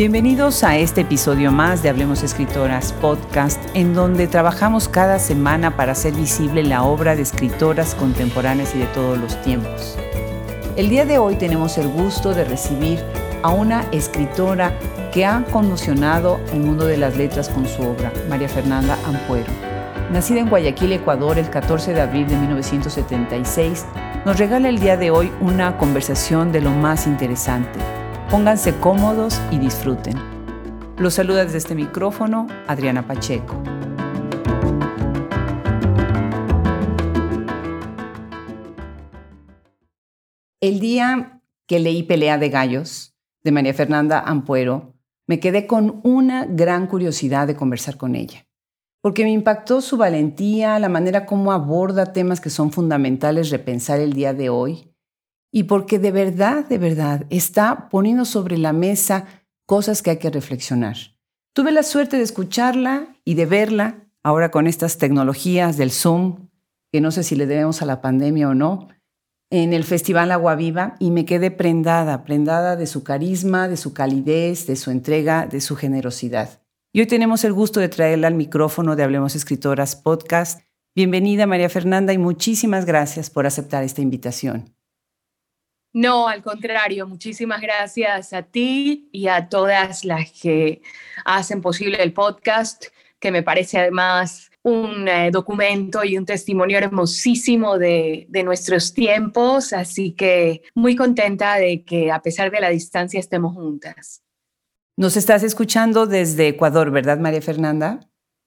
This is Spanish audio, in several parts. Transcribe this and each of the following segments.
Bienvenidos a este episodio más de Hablemos Escritoras Podcast, en donde trabajamos cada semana para hacer visible la obra de escritoras contemporáneas y de todos los tiempos. El día de hoy tenemos el gusto de recibir a una escritora que ha conmocionado el mundo de las letras con su obra, María Fernanda Ampuero. Nacida en Guayaquil, Ecuador, el 14 de abril de 1976, nos regala el día de hoy una conversación de lo más interesante Pónganse cómodos y disfruten. Los saluda desde este micrófono Adriana Pacheco. El día que leí Pelea de Gallos de María Fernanda Ampuero, me quedé con una gran curiosidad de conversar con ella, porque me impactó su valentía, la manera como aborda temas que son fundamentales repensar el día de hoy y porque de verdad, de verdad, está poniendo sobre la mesa cosas que hay que reflexionar. Tuve la suerte de escucharla y de verla ahora con estas tecnologías del Zoom, que no sé si le debemos a la pandemia o no, en el Festival Agua Viva y me quedé prendada, prendada de su carisma, de su calidez, de su entrega, de su generosidad. Y hoy tenemos el gusto de traerla al micrófono de Hablemos Escritoras Podcast. Bienvenida María Fernanda y muchísimas gracias por aceptar esta invitación. No, al contrario, muchísimas gracias a ti y a todas las que hacen posible el podcast, que me parece además un eh, documento y un testimonio hermosísimo de, de, nuestros tiempos, así que muy contenta de que a pesar de la distancia estemos juntas. Nos estás escuchando desde Ecuador, ¿verdad, María Fernanda?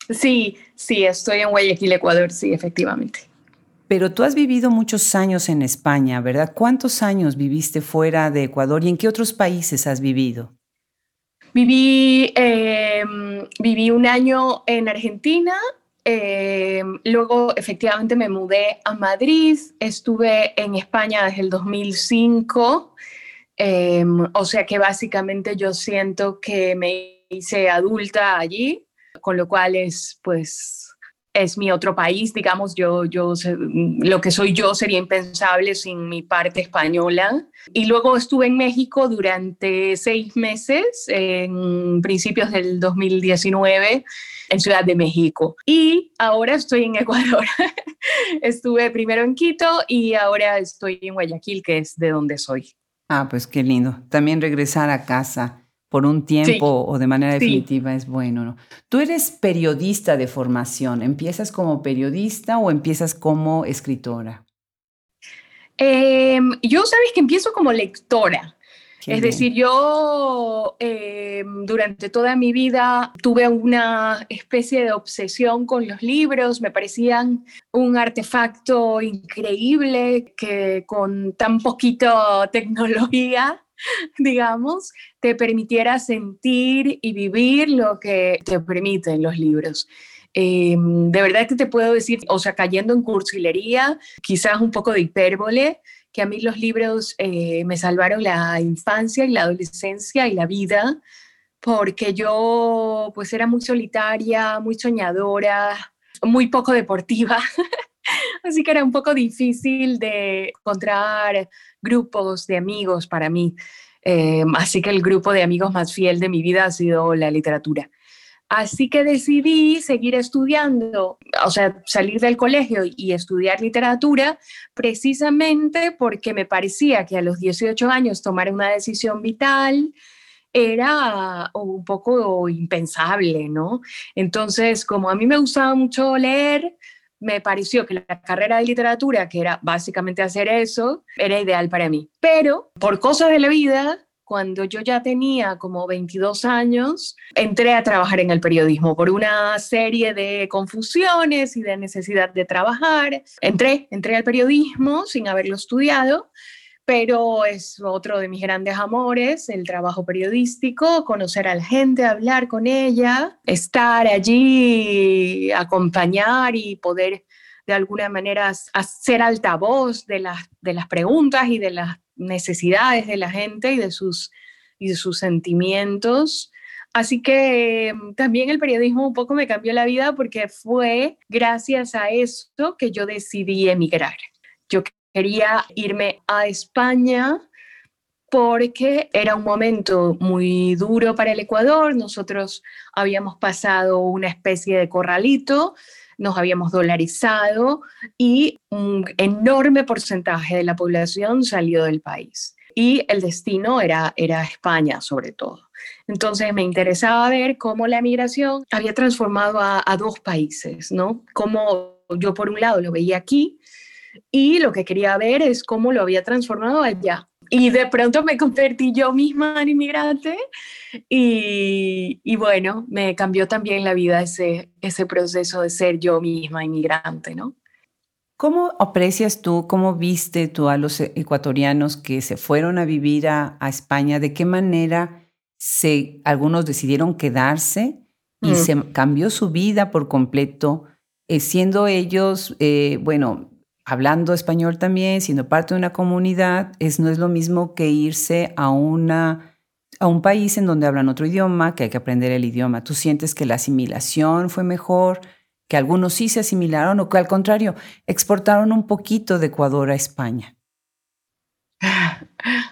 Sí, sí, estoy en Guayaquil, Ecuador, sí, efectivamente. Pero tú has vivido muchos años en España, ¿verdad? ¿Cuántos años viviste fuera de Ecuador y en qué otros países has vivido? Viví, em, viví un año en Argentina, em, luego efectivamente me mudé a Madrid, estuve en España desde el 2005, em, o sea que básicamente yo siento que me hice adulta allí, con lo cual es pues es mi otro país, digamos, yo, yo, lo que soy yo sería impensable sin mi parte española. Y luego estuve en México durante seis meses, en principios del 2019, en Ciudad de México. Y ahora estoy en Ecuador. estuve primero en Quito y ahora estoy en Guayaquil, que es de donde soy. Ah, pues qué lindo. También regresar a casa por un tiempo o de manera definitiva es bueno. ¿no? Tú eres periodista de formación. ¿Empiezas como periodista o empiezas como escritora? Em, yo sabes que empiezo como lectora. es decir, yo em, durante toda mi vida tuve una especie de obsesión con los libros, me parecían un artefacto increíble que con tan poquito tecnología digamos, te permitiera sentir y vivir lo que te permiten los libros. Em, de verdad que te puedo decir, o sea, cayendo en cursilería, quizás un poco de hipérbole, que a mí los libros eh, me salvaron la infancia y la adolescencia y la vida, porque yo pues era muy solitaria, muy soñadora, muy poco deportiva. Así que era un poco difícil de encontrar grupos de amigos para mí. Eh, así que el grupo de amigos más fiel de mi vida ha sido la literatura. Así que decidí seguir estudiando, o sea, salir del colegio y estudiar literatura, precisamente porque me parecía que a los 18 años tomar una decisión vital era un poco impensable, ¿no? Entonces, como a mí me gustaba mucho leer, me pareció que la carrera de literatura, que era básicamente hacer eso, era ideal para mí. Pero por cosas de la vida, cuando yo ya tenía como 22 años, entré a trabajar en el periodismo por una serie de confusiones y de necesidad de trabajar. Entré, entré al periodismo sin haberlo estudiado pero es otro de mis grandes amores, el trabajo periodístico, conocer a la gente, hablar con ella, estar allí, acompañar y poder de alguna manera hacer altavoz de las, de las preguntas y de las necesidades de la gente y de sus, y de sus sentimientos. Así que mm, también el periodismo un poco me cambió la vida porque fue gracias a esto que yo decidí emigrar. Yo quería irme a España porque era un momento muy duro para el Ecuador. Nosotros habíamos pasado una especie de corralito, nos habíamos dolarizado y un enorme porcentaje de la población salió del país. Y el destino era, era España, sobre todo. Entonces me interesaba ver cómo la migración había transformado a, dos países, ¿no? Cómo yo por un lado lo veía aquí y lo que quería ver es cómo lo había transformado allá y de pronto me convertí yo misma en inmigrante y, y, bueno, me cambió también la vida ese, ese proceso de ser yo misma inmigrante, ¿no? ¿Cómo aprecias tú, cómo viste tú a los ecuatorianos que se fueron a vivir a, a España? ¿De qué manera se, algunos decidieron quedarse y mm. se cambió su vida por completo, eh, siendo ellos, eh, bueno, hablando español también, siendo parte de una comunidad, es, no es lo mismo que irse a, una, a un país en donde hablan otro idioma, que hay que aprender el idioma. ¿Tú sientes que la asimilación fue mejor, que algunos sí se asimilaron o que al contrario, exportaron un poquito de Ecuador a España?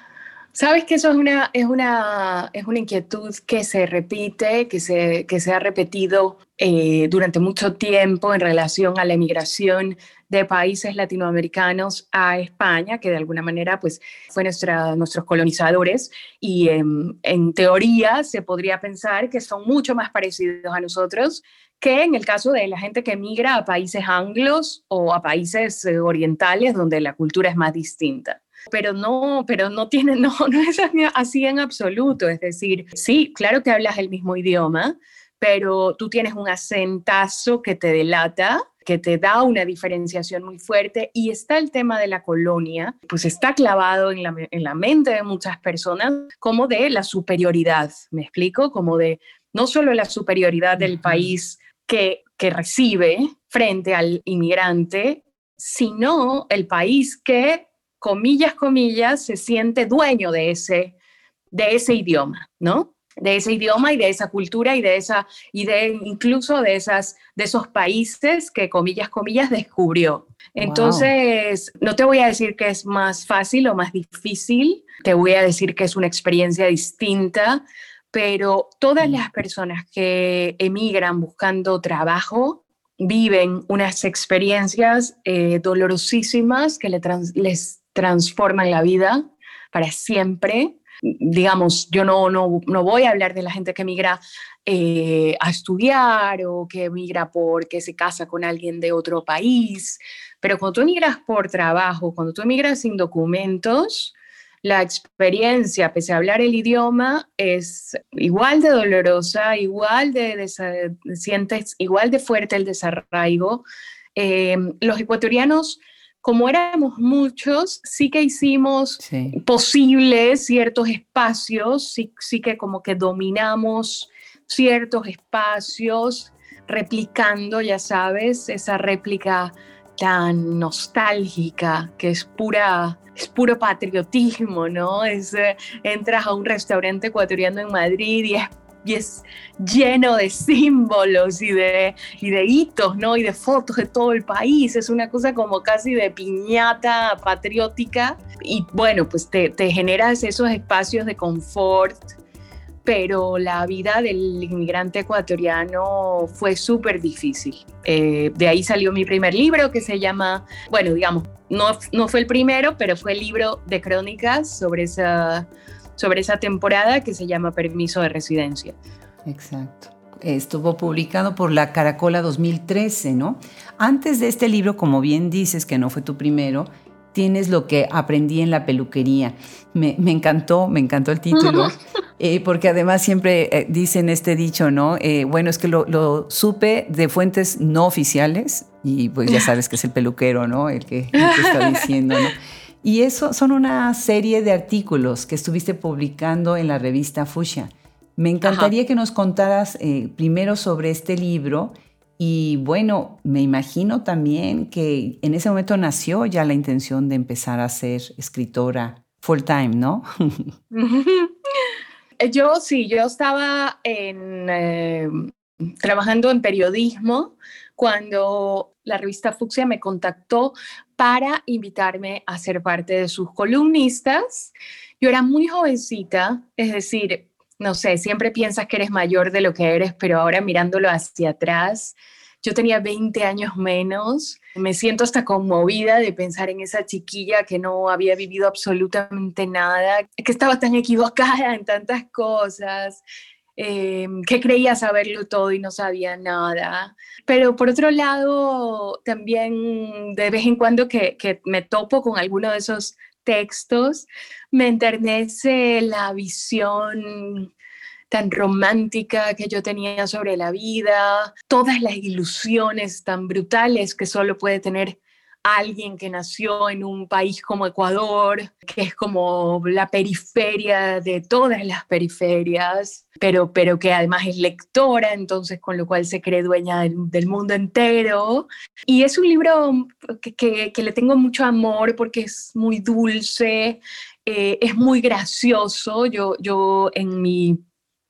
Sabes que eso es una, es una, es una inquietud que se repite, que se, que se ha repetido eh, durante mucho tiempo en relación a la emigración de países latinoamericanos a España, que de alguna manera pues, fue nuestra, nuestros colonizadores, y en teoría se podría pensar que son mucho más parecidos a nosotros que en el caso de la gente que emigra a países anglos o a países eh, orientales donde la cultura es más distinta pero no, pero no tiene, no, no es así en absoluto. Es decir, sí, claro que hablas el mismo idioma, pero tú tienes un acentazo que te delata que te da una diferenciación muy fuerte y está el tema de la colonia, pues está clavado en la, en la mente de muchas personas como de la superioridad, ¿me explico? Como de no solo la superioridad del país que, que recibe frente al inmigrante, sino el país que comillas, comillas, se siente dueño de ese, de ese idioma, ¿no? De ese idioma y de esa cultura y de esa, y de incluso de esas, de esos países que comillas, comillas descubrió. Entonces, no te voy a decir que es más fácil o más difícil, te voy a decir que es una experiencia distinta, pero todas las personas que emigran buscando trabajo viven unas experiencias eh, dolorosísimas que les transforman la vida para siempre. Digamos, yo no, no, no voy a hablar de la gente que migra eh, a estudiar o que migra porque se casa con alguien de otro país, pero cuando tú emigras por trabajo, cuando tú emigras sin documentos, la experiencia, pese a hablar el idioma, es igual de dolorosa, igual de, sientes igual de fuerte el desarraigo. Eh, los ecuatorianos como éramos muchos, sí que hicimos posibles ciertos espacios, sí, sí que como que dominamos ciertos espacios, replicando, ya sabes, esa réplica tan nostálgica que es pura es puro patriotismo, ¿no? Es, eh, entras a un restaurante ecuatoriano en Madrid y es y es lleno de símbolos y de, y de hitos, ¿no? Y de fotos de todo el país. Es una cosa como casi de piñata patriótica. Y bueno, pues te, te generas esos espacios de confort, pero la vida del inmigrante ecuatoriano fue súper difícil. Eh, de ahí salió mi primer libro que se llama, bueno, digamos, no, no fue el primero, pero fue el libro de crónicas sobre esa sobre esa temporada que se llama Permiso de Residencia. Exacto. Estuvo publicado por la Caracola 2013, ¿no? Antes de este libro, como bien dices, que no fue tu primero, tienes lo que aprendí en la peluquería. Me, encantó, me encantó el título, eh, porque además siempre eh, dicen este dicho, ¿no? Eh, bueno, es que lo, supe de fuentes no oficiales, y pues ya sabes que es el peluquero, ¿no? El que, el que está diciendo, ¿no? Y eso son una serie de artículos que estuviste publicando en la revista Fuchsia. Me encantaría que nos contaras eh, primero sobre este libro y bueno, me imagino también que en ese momento nació ya la intención de empezar a ser escritora full time, ¿no? yo sí, yo estaba eh, trabajando en periodismo cuando la revista Fucsia me contactó para invitarme a ser parte de sus columnistas Yo era muy jovencita, es decir, no sé, siempre piensas que eres mayor de lo que eres, pero ahora mirándolo hacia atrás, yo tenía 20 años menos. Me siento hasta conmovida de pensar en esa chiquilla que no había vivido absolutamente nada, que estaba tan equivocada en tantas cosas, eh, que creía saberlo todo y no sabía nada. Pero por otro lado, también de vez en cuando que, que me topo con alguno de esos textos, me enternece la visión tan romántica que yo tenía sobre la vida, todas las ilusiones tan brutales que solo puede tener alguien que nació en un país como Ecuador, que es como la periferia de todas las periferias, pero, pero que además es lectora, entonces con lo cual se cree dueña del, mundo entero. Y es un libro que, que, le tengo mucho amor porque es muy dulce, eh, es muy gracioso. Yo, yo en mi,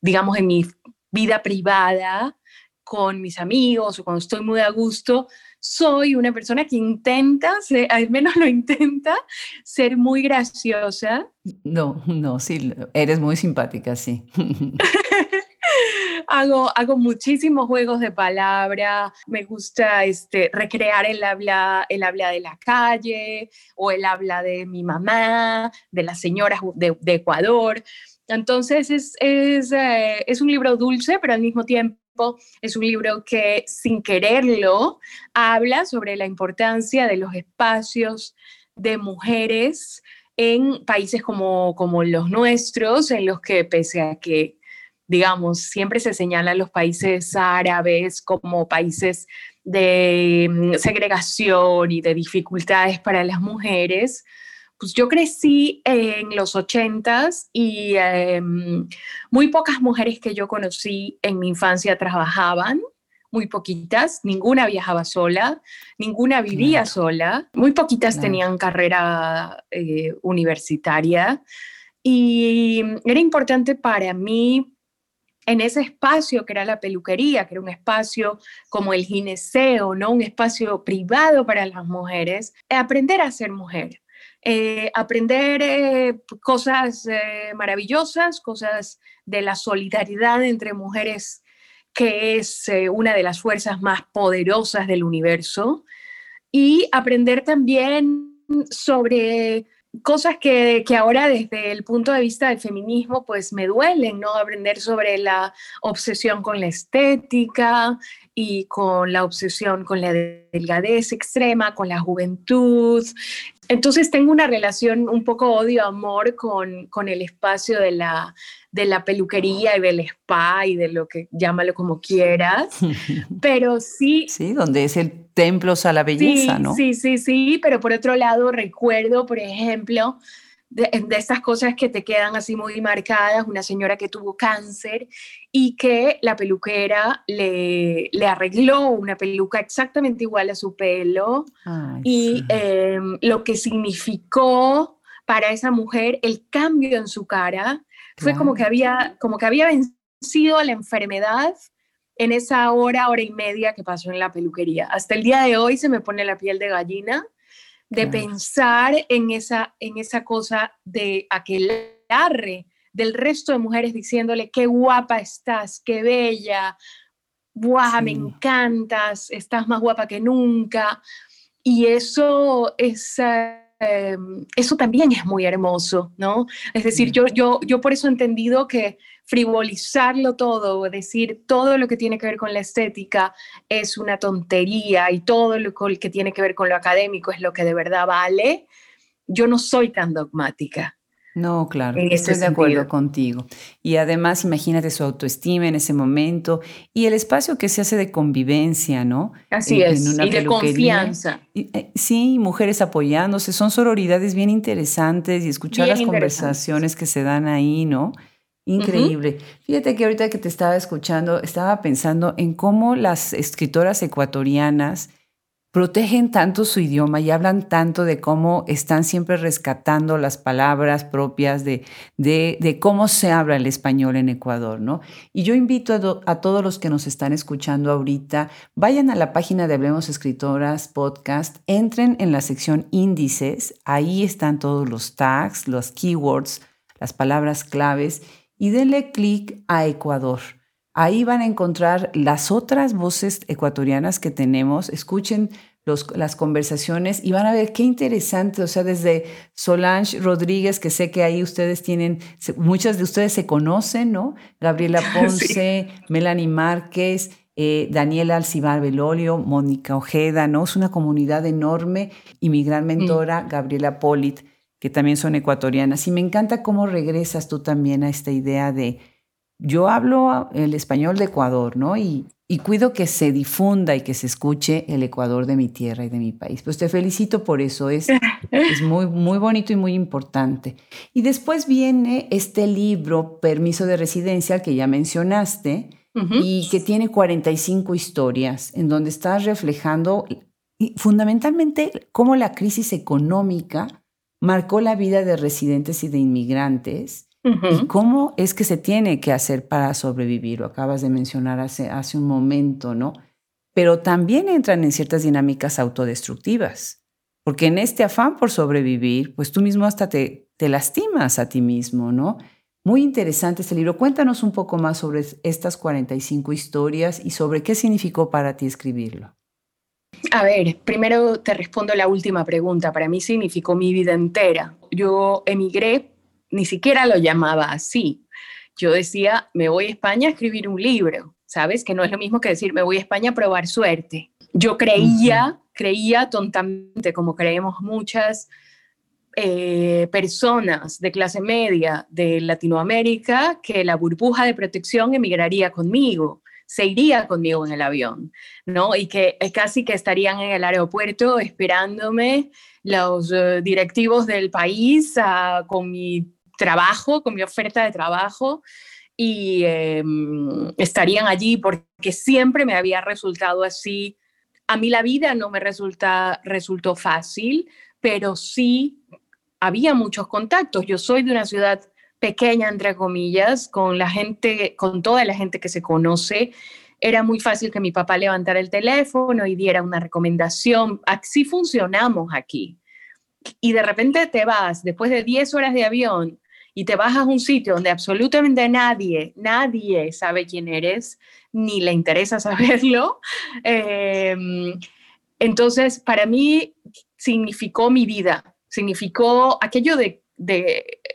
digamos, en mi vida privada, con mis amigos o cuando estoy muy a gusto, soy una persona que intenta, al menos lo intenta, ser muy graciosa. No, no, sí, eres muy simpática, sí. hago, hago muchísimos juegos de palabra, me gusta este, recrear el habla, el habla de la calle o el habla de mi mamá, de las señoras de, Ecuador. Entonces es, es, eh, es un libro dulce, pero al mismo tiempo es un libro que sin quererlo habla sobre la importancia de los espacios de mujeres en países como, como los nuestros, en los que pese a que, digamos, siempre se señalan los países árabes como países de mm, segregación y de dificultades para las mujeres, pues yo crecí en los ochentas y em, muy pocas mujeres que yo conocí en mi infancia trabajaban, muy poquitas, ninguna viajaba sola, ninguna vivía sola, muy poquitas tenían carrera eh, universitaria y era importante para mí en ese espacio que era la peluquería, que era un espacio como el gineceo, ¿no? Un espacio privado para las mujeres, aprender a ser mujer. Eh, aprender eh, cosas eh, maravillosas, cosas de la solidaridad entre mujeres, que es una de las fuerzas más poderosas del universo, y aprender también sobre cosas que, que, ahora desde el punto de vista del feminismo pues me duelen, ¿no? Aprender sobre la obsesión con la estética y con la obsesión con la delgadez extrema, con la juventud, entonces tengo una relación un poco odio-amor con, con el espacio de la, de la peluquería y del spa y de lo que llámalo como quieras, pero sí... Sí, donde es el templo a la belleza, sí, ¿no? Sí, sí, sí, pero por otro lado recuerdo, por ejemplo, de, estas cosas que te quedan así muy marcadas, una señora que tuvo cáncer y que la peluquera le, le arregló una peluca exactamente igual a su pelo y em, lo que significó para esa mujer el cambio en su cara. Fue como que había como que había vencido la enfermedad en esa hora, hora y media que pasó en la peluquería. Hasta el día de hoy se me pone la piel de gallina de pensar en esa, en esa cosa de aquelarre del resto de mujeres diciéndole qué guapa estás, qué bella, ¡buah, me encantas, estás más guapa que nunca. Y eso es... Em, eso también es muy hermoso, ¿no? Es decir, yo, yo, yo por eso he entendido que frivolizarlo todo, decir todo lo que tiene que ver con la estética es una tontería y todo lo que tiene que ver con lo académico es lo que de verdad vale, yo no soy tan dogmática. No, claro, estoy de acuerdo contigo. Y además, imagínate su autoestima en ese momento y el espacio que se hace de convivencia, ¿no? Así es, y de confianza. Eh, sí, mujeres apoyándose, son sororidades bien interesantes y escuchar las conversaciones que se dan ahí, ¿no? Increíble. Fíjate que ahorita que te estaba escuchando, estaba pensando en cómo las escritoras ecuatorianas protegen tanto su idioma y hablan tanto de cómo están siempre rescatando las palabras propias de, cómo se habla el español en Ecuador, ¿no? Y yo invito a, a, todos los que nos están escuchando ahorita, vayan a la página de Hablemos Escritoras Podcast, entren en la sección índices, ahí están todos los tags, los keywords las palabras claves y denle clic a Ecuador. Ahí van a encontrar las otras voces ecuatorianas que tenemos. Escuchen las conversaciones y van a ver qué interesante, o sea, desde Solange Rodríguez, que sé que ahí ustedes tienen, muchas de ustedes se conocen, ¿no? Gabriela Ponce, Melanie Márquez, eh, Daniela Alcibar Belolio, Mónica Ojeda, ¿no? Es una comunidad enorme y mi gran mm. mentora, Gabriela Polit, que también son ecuatorianas. Y me encanta cómo regresas tú también a esta idea de, yo hablo el español de Ecuador, ¿no? Y, y cuido que se difunda y que se escuche el Ecuador de mi tierra y de mi país. Pues te felicito por eso, es, es muy, muy bonito y muy importante. Y después viene este libro, Permiso de Residencia, que ya mencionaste, y que tiene 45 historias, en donde estás reflejando fundamentalmente cómo la crisis económica marcó la vida de residentes y de inmigrantes ¿Y cómo es que se tiene que hacer para sobrevivir? Lo acabas de mencionar hace, hace un momento, ¿no? Pero también entran en ciertas dinámicas autodestructivas, porque en este afán por sobrevivir, pues tú mismo hasta te, te lastimas a ti mismo, ¿no? Muy interesante este libro. Cuéntanos un poco más sobre estas 45 historias y sobre qué significó para ti escribirlo. A ver, primero te respondo la última pregunta. Para mí significó mi vida entera. Yo emigré ni siquiera lo llamaba así. Yo decía, me voy a España a escribir un libro, ¿sabes? Que no es lo mismo que decir, me voy a España a probar suerte. Yo creía, creía tontamente, como creemos muchas eh, personas de clase media de Latinoamérica, que la burbuja de protección emigraría conmigo se iría conmigo en el avión, ¿no? Y que casi que estarían en el aeropuerto esperándome los eh, directivos del país ah, con mi trabajo, con mi oferta de trabajo y em, estarían allí porque siempre me había resultado así. A mí la vida no me resulta, resultó fácil, pero sí había muchos contactos. Yo soy de una ciudad pequeña, entre comillas, con la gente, con toda la gente que se conoce. Era muy fácil que mi papá levantara el teléfono y diera una recomendación. Así funcionamos aquí. Y de repente te vas, después de 10 horas de avión, y te vas a un sitio donde absolutamente nadie, nadie sabe quién eres, ni le interesa saberlo. Em, entonces, para mí significó mi vida, significó aquello de,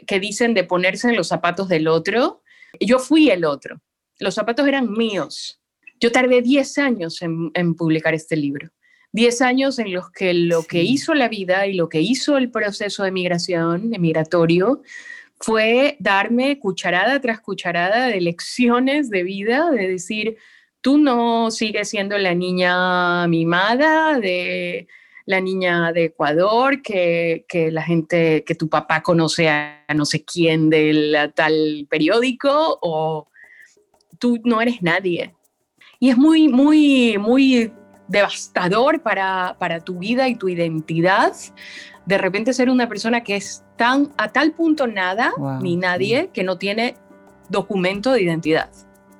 que dicen de ponerse en los zapatos del otro. Yo fui el otro, los zapatos eran míos. Yo tardé 10 años en, en publicar este libro. 10 años en los que lo que hizo la vida y lo que hizo el proceso de migración, de migratorio, fue darme cucharada tras cucharada de lecciones de vida, de decir, tú no sigues siendo la niña mimada de la niña de Ecuador, que, la gente, que tu papá conoce a no sé quién del tal periódico, o tú no eres nadie. Y es muy, muy, muy devastador para, para tu vida y tu identidad de repente ser una persona que es tan a tal punto nada ni nadie que no tiene documento de identidad.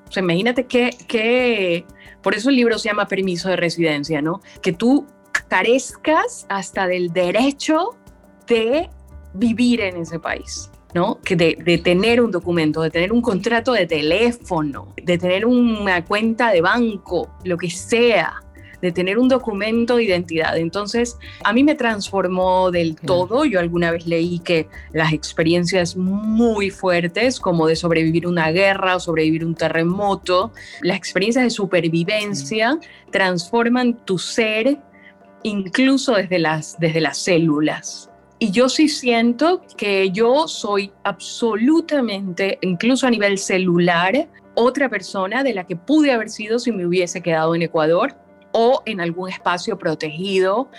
O sea, imagínate que, que, por eso el libro se llama Permiso de Residencia, ¿no? Que tú carezcas hasta del derecho de vivir en ese país. ¿no? Que de, de, tener un documento, de tener un contrato de teléfono, de tener una cuenta de banco, lo que sea, de tener un documento de identidad. Entonces, a mí me transformó del todo. Yo alguna vez leí que las experiencias muy fuertes, como de sobrevivir una guerra o sobrevivir un terremoto, las experiencias de supervivencia transforman tu ser incluso desde las, desde las células. Y yo sí siento que yo soy absolutamente, incluso a nivel celular, otra persona de la que pude haber sido si me hubiese quedado en Ecuador o en algún espacio protegido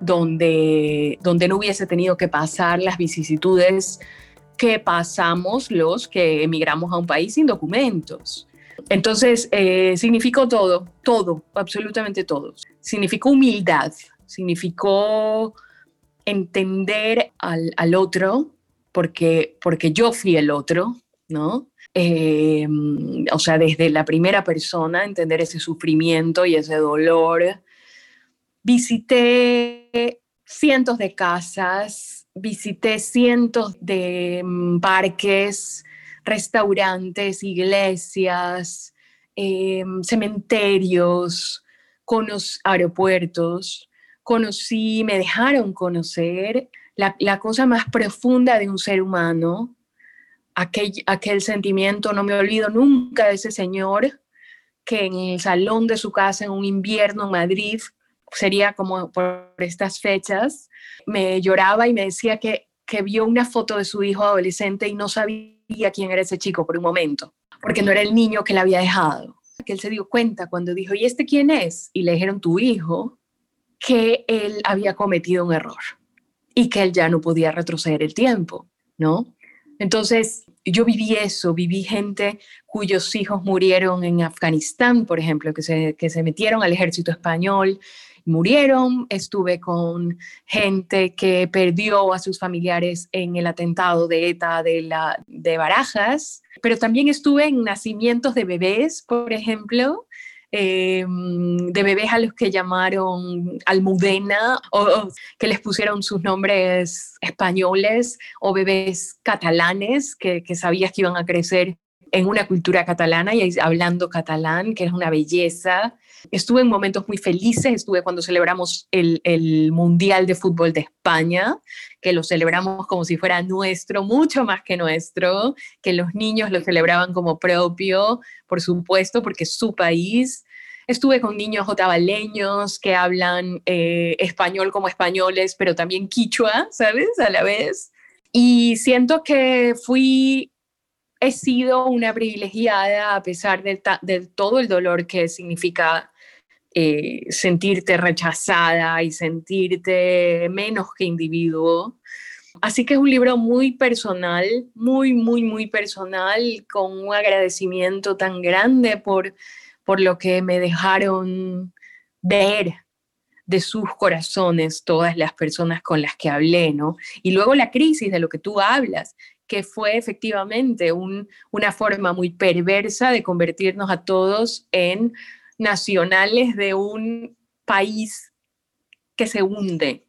donde, donde no hubiese tenido que pasar las vicisitudes que pasamos los que emigramos a un país sin documentos. Entonces, eh, significó todo, todo, absolutamente todo. Significó humildad, significó entender al, al otro, porque, porque yo fui el otro, ¿no? Eh, o sea, desde la primera persona, entender ese sufrimiento y ese dolor. Visité cientos de casas, visité cientos de mm, parques, restaurantes, iglesias, em, cementerios, aeropuertos. Conocí, me dejaron conocer la, cosa más profunda de un ser humano, aquel, aquel sentimiento, no me olvido nunca de ese señor que en el salón de su casa en un invierno en Madrid, sería como por estas fechas, me lloraba y me decía que, que vio una foto de su hijo adolescente y no sabía quién era ese chico por un momento, porque no era el niño que le había dejado. Que él se dio cuenta cuando dijo, ¿y este quién es? Y le dijeron, tu hijo, que él había cometido un error y que él ya no podía retroceder el tiempo, ¿no? Entonces, yo viví eso, viví gente cuyos hijos murieron en Afganistán, por ejemplo, que se, que se metieron al ejército español, murieron, estuve con gente que perdió a sus familiares en el atentado de ETA de, la, de Barajas, pero también estuve en nacimientos de bebés, por ejemplo, Em, de bebés a los que llamaron Almudena o, que les pusieron sus nombres españoles o bebés catalanes que, que sabías que iban a crecer en una cultura catalana y hablando catalán, que es una belleza. Estuve en momentos muy felices, estuve cuando celebramos el, Mundial de Fútbol de España, que lo celebramos como si fuera nuestro, mucho más que nuestro, que los niños lo celebraban como propio, por supuesto, porque su país. Estuve con niños otavaleños que hablan eh, español como españoles, pero también quichua, ¿sabes? A la vez. Y siento que fui, he sido una privilegiada a pesar de, todo el dolor que significa eh, sentirte rechazada y sentirte menos que individuo. Así que es un libro muy personal, muy, muy, muy personal, con un agradecimiento tan grande por por lo que me dejaron ver de sus corazones todas las personas con las que hablé, ¿no? Y luego la crisis de lo que tú hablas, que fue efectivamente una forma muy perversa de convertirnos a todos en nacionales de un país que se hunde.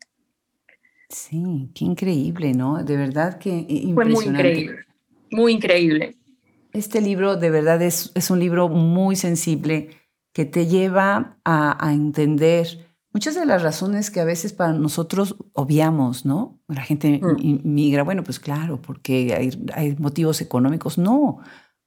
Sí, qué increíble, ¿no? De verdad que impresionante. Fue muy increíble, muy increíble. Este libro de verdad es, es un libro muy sensible que te lleva a, entender muchas de las razones que a veces para nosotros obviamos, ¿no? La gente mm. migra, bueno, pues claro, porque hay, hay, motivos económicos. No,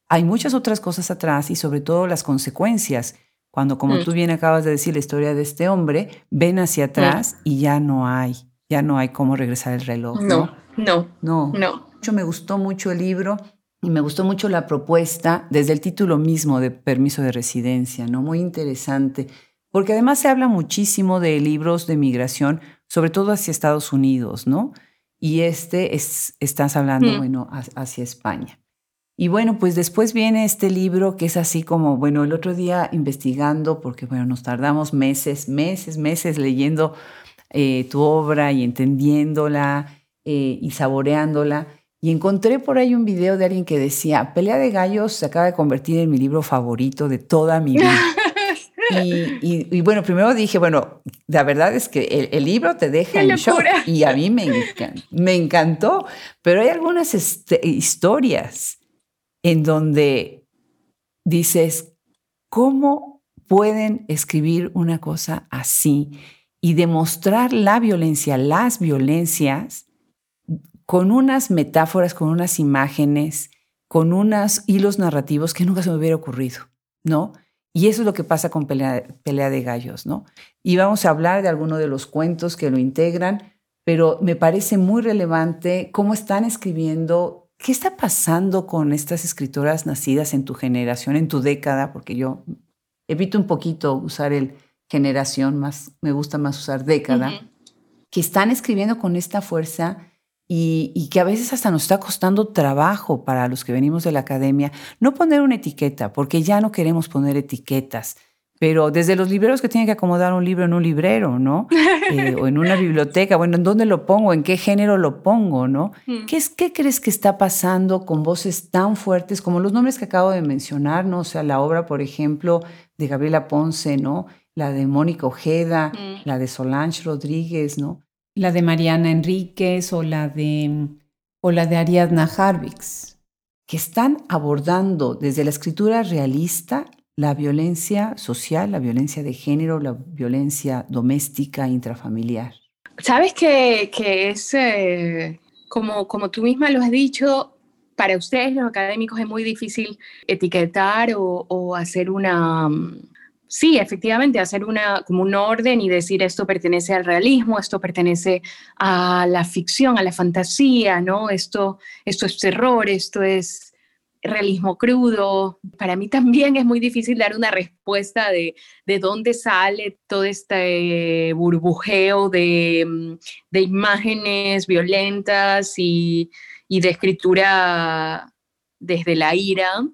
hay muchas otras cosas atrás y sobre todo las consecuencias. Cuando, como mm. tú bien acabas de decir, la historia de este hombre, ven hacia mm. atrás y ya no hay, ya no hay cómo regresar el reloj. No, no, no. no. no. Me gustó mucho el libro y me gustó mucho la propuesta desde el título mismo de permiso de residencia, ¿no? Muy interesante, porque además se habla muchísimo de libros de migración, sobre todo hacia Estados Unidos, ¿no? Y este es, estás hablando, mm. bueno, hacia España. Y bueno, pues después viene este libro que es así como, bueno, el otro día investigando, porque bueno, nos tardamos meses, meses, meses leyendo eh, tu obra y entendiéndola eh, y saboreándola. Y encontré por ahí un video de alguien que decía, Pelea de Gallos se acaba de convertir en mi libro favorito de toda mi vida. y, bueno, primero dije, bueno, la verdad es que el, libro te deja en shock y a mí me, me encantó, pero hay algunas este, historias en donde dices, ¿cómo pueden escribir una cosa así y demostrar la violencia, las violencias? Con unas metáforas, con unas imágenes, con unos hilos narrativos que nunca se me hubiera ocurrido, ¿no? Y eso es lo que pasa con Pelea, de Gallos, ¿no? Y vamos a hablar de alguno de los cuentos que lo integran, pero me parece muy relevante cómo están escribiendo, qué está pasando con estas escritoras nacidas en tu generación, en tu década, porque yo evito un poquito usar el generación, más me gusta más usar década, que están escribiendo con esta fuerza y, que a veces hasta nos está costando trabajo para los que venimos de la academia no poner una etiqueta, porque ya no queremos poner etiquetas. Pero desde los libreros que tienen que acomodar un libro en un librero, ¿no? Eh, o en una biblioteca, bueno, ¿en dónde lo pongo? ¿En qué género lo pongo, no? Hmm. ¿Qué, es, ¿Qué crees que está pasando con voces tan fuertes como los nombres que acabo de mencionar, ¿no? O sea, la obra, por ejemplo, de Gabriela Ponce, ¿no? La de Mónica Ojeda, hmm. la de Solange Rodríguez, ¿no? La de Mariana Enríquez o la de, o la de Ariadna Harvix, que están abordando desde la escritura realista la violencia social, la violencia de género, la violencia doméstica, intrafamiliar. Sabes que, que es, eh, como, como tú misma lo has dicho, para ustedes los académicos es muy difícil etiquetar o, o hacer una, sí, efectivamente, hacer una, como un orden y decir esto pertenece al realismo, esto pertenece a la ficción, a la fantasía, ¿no? Esto, esto es terror, esto es realismo crudo. Para mí también es muy difícil dar una respuesta de, de dónde sale todo este burbujeo de, mm, de imágenes violentas y, y, de escritura desde la ira.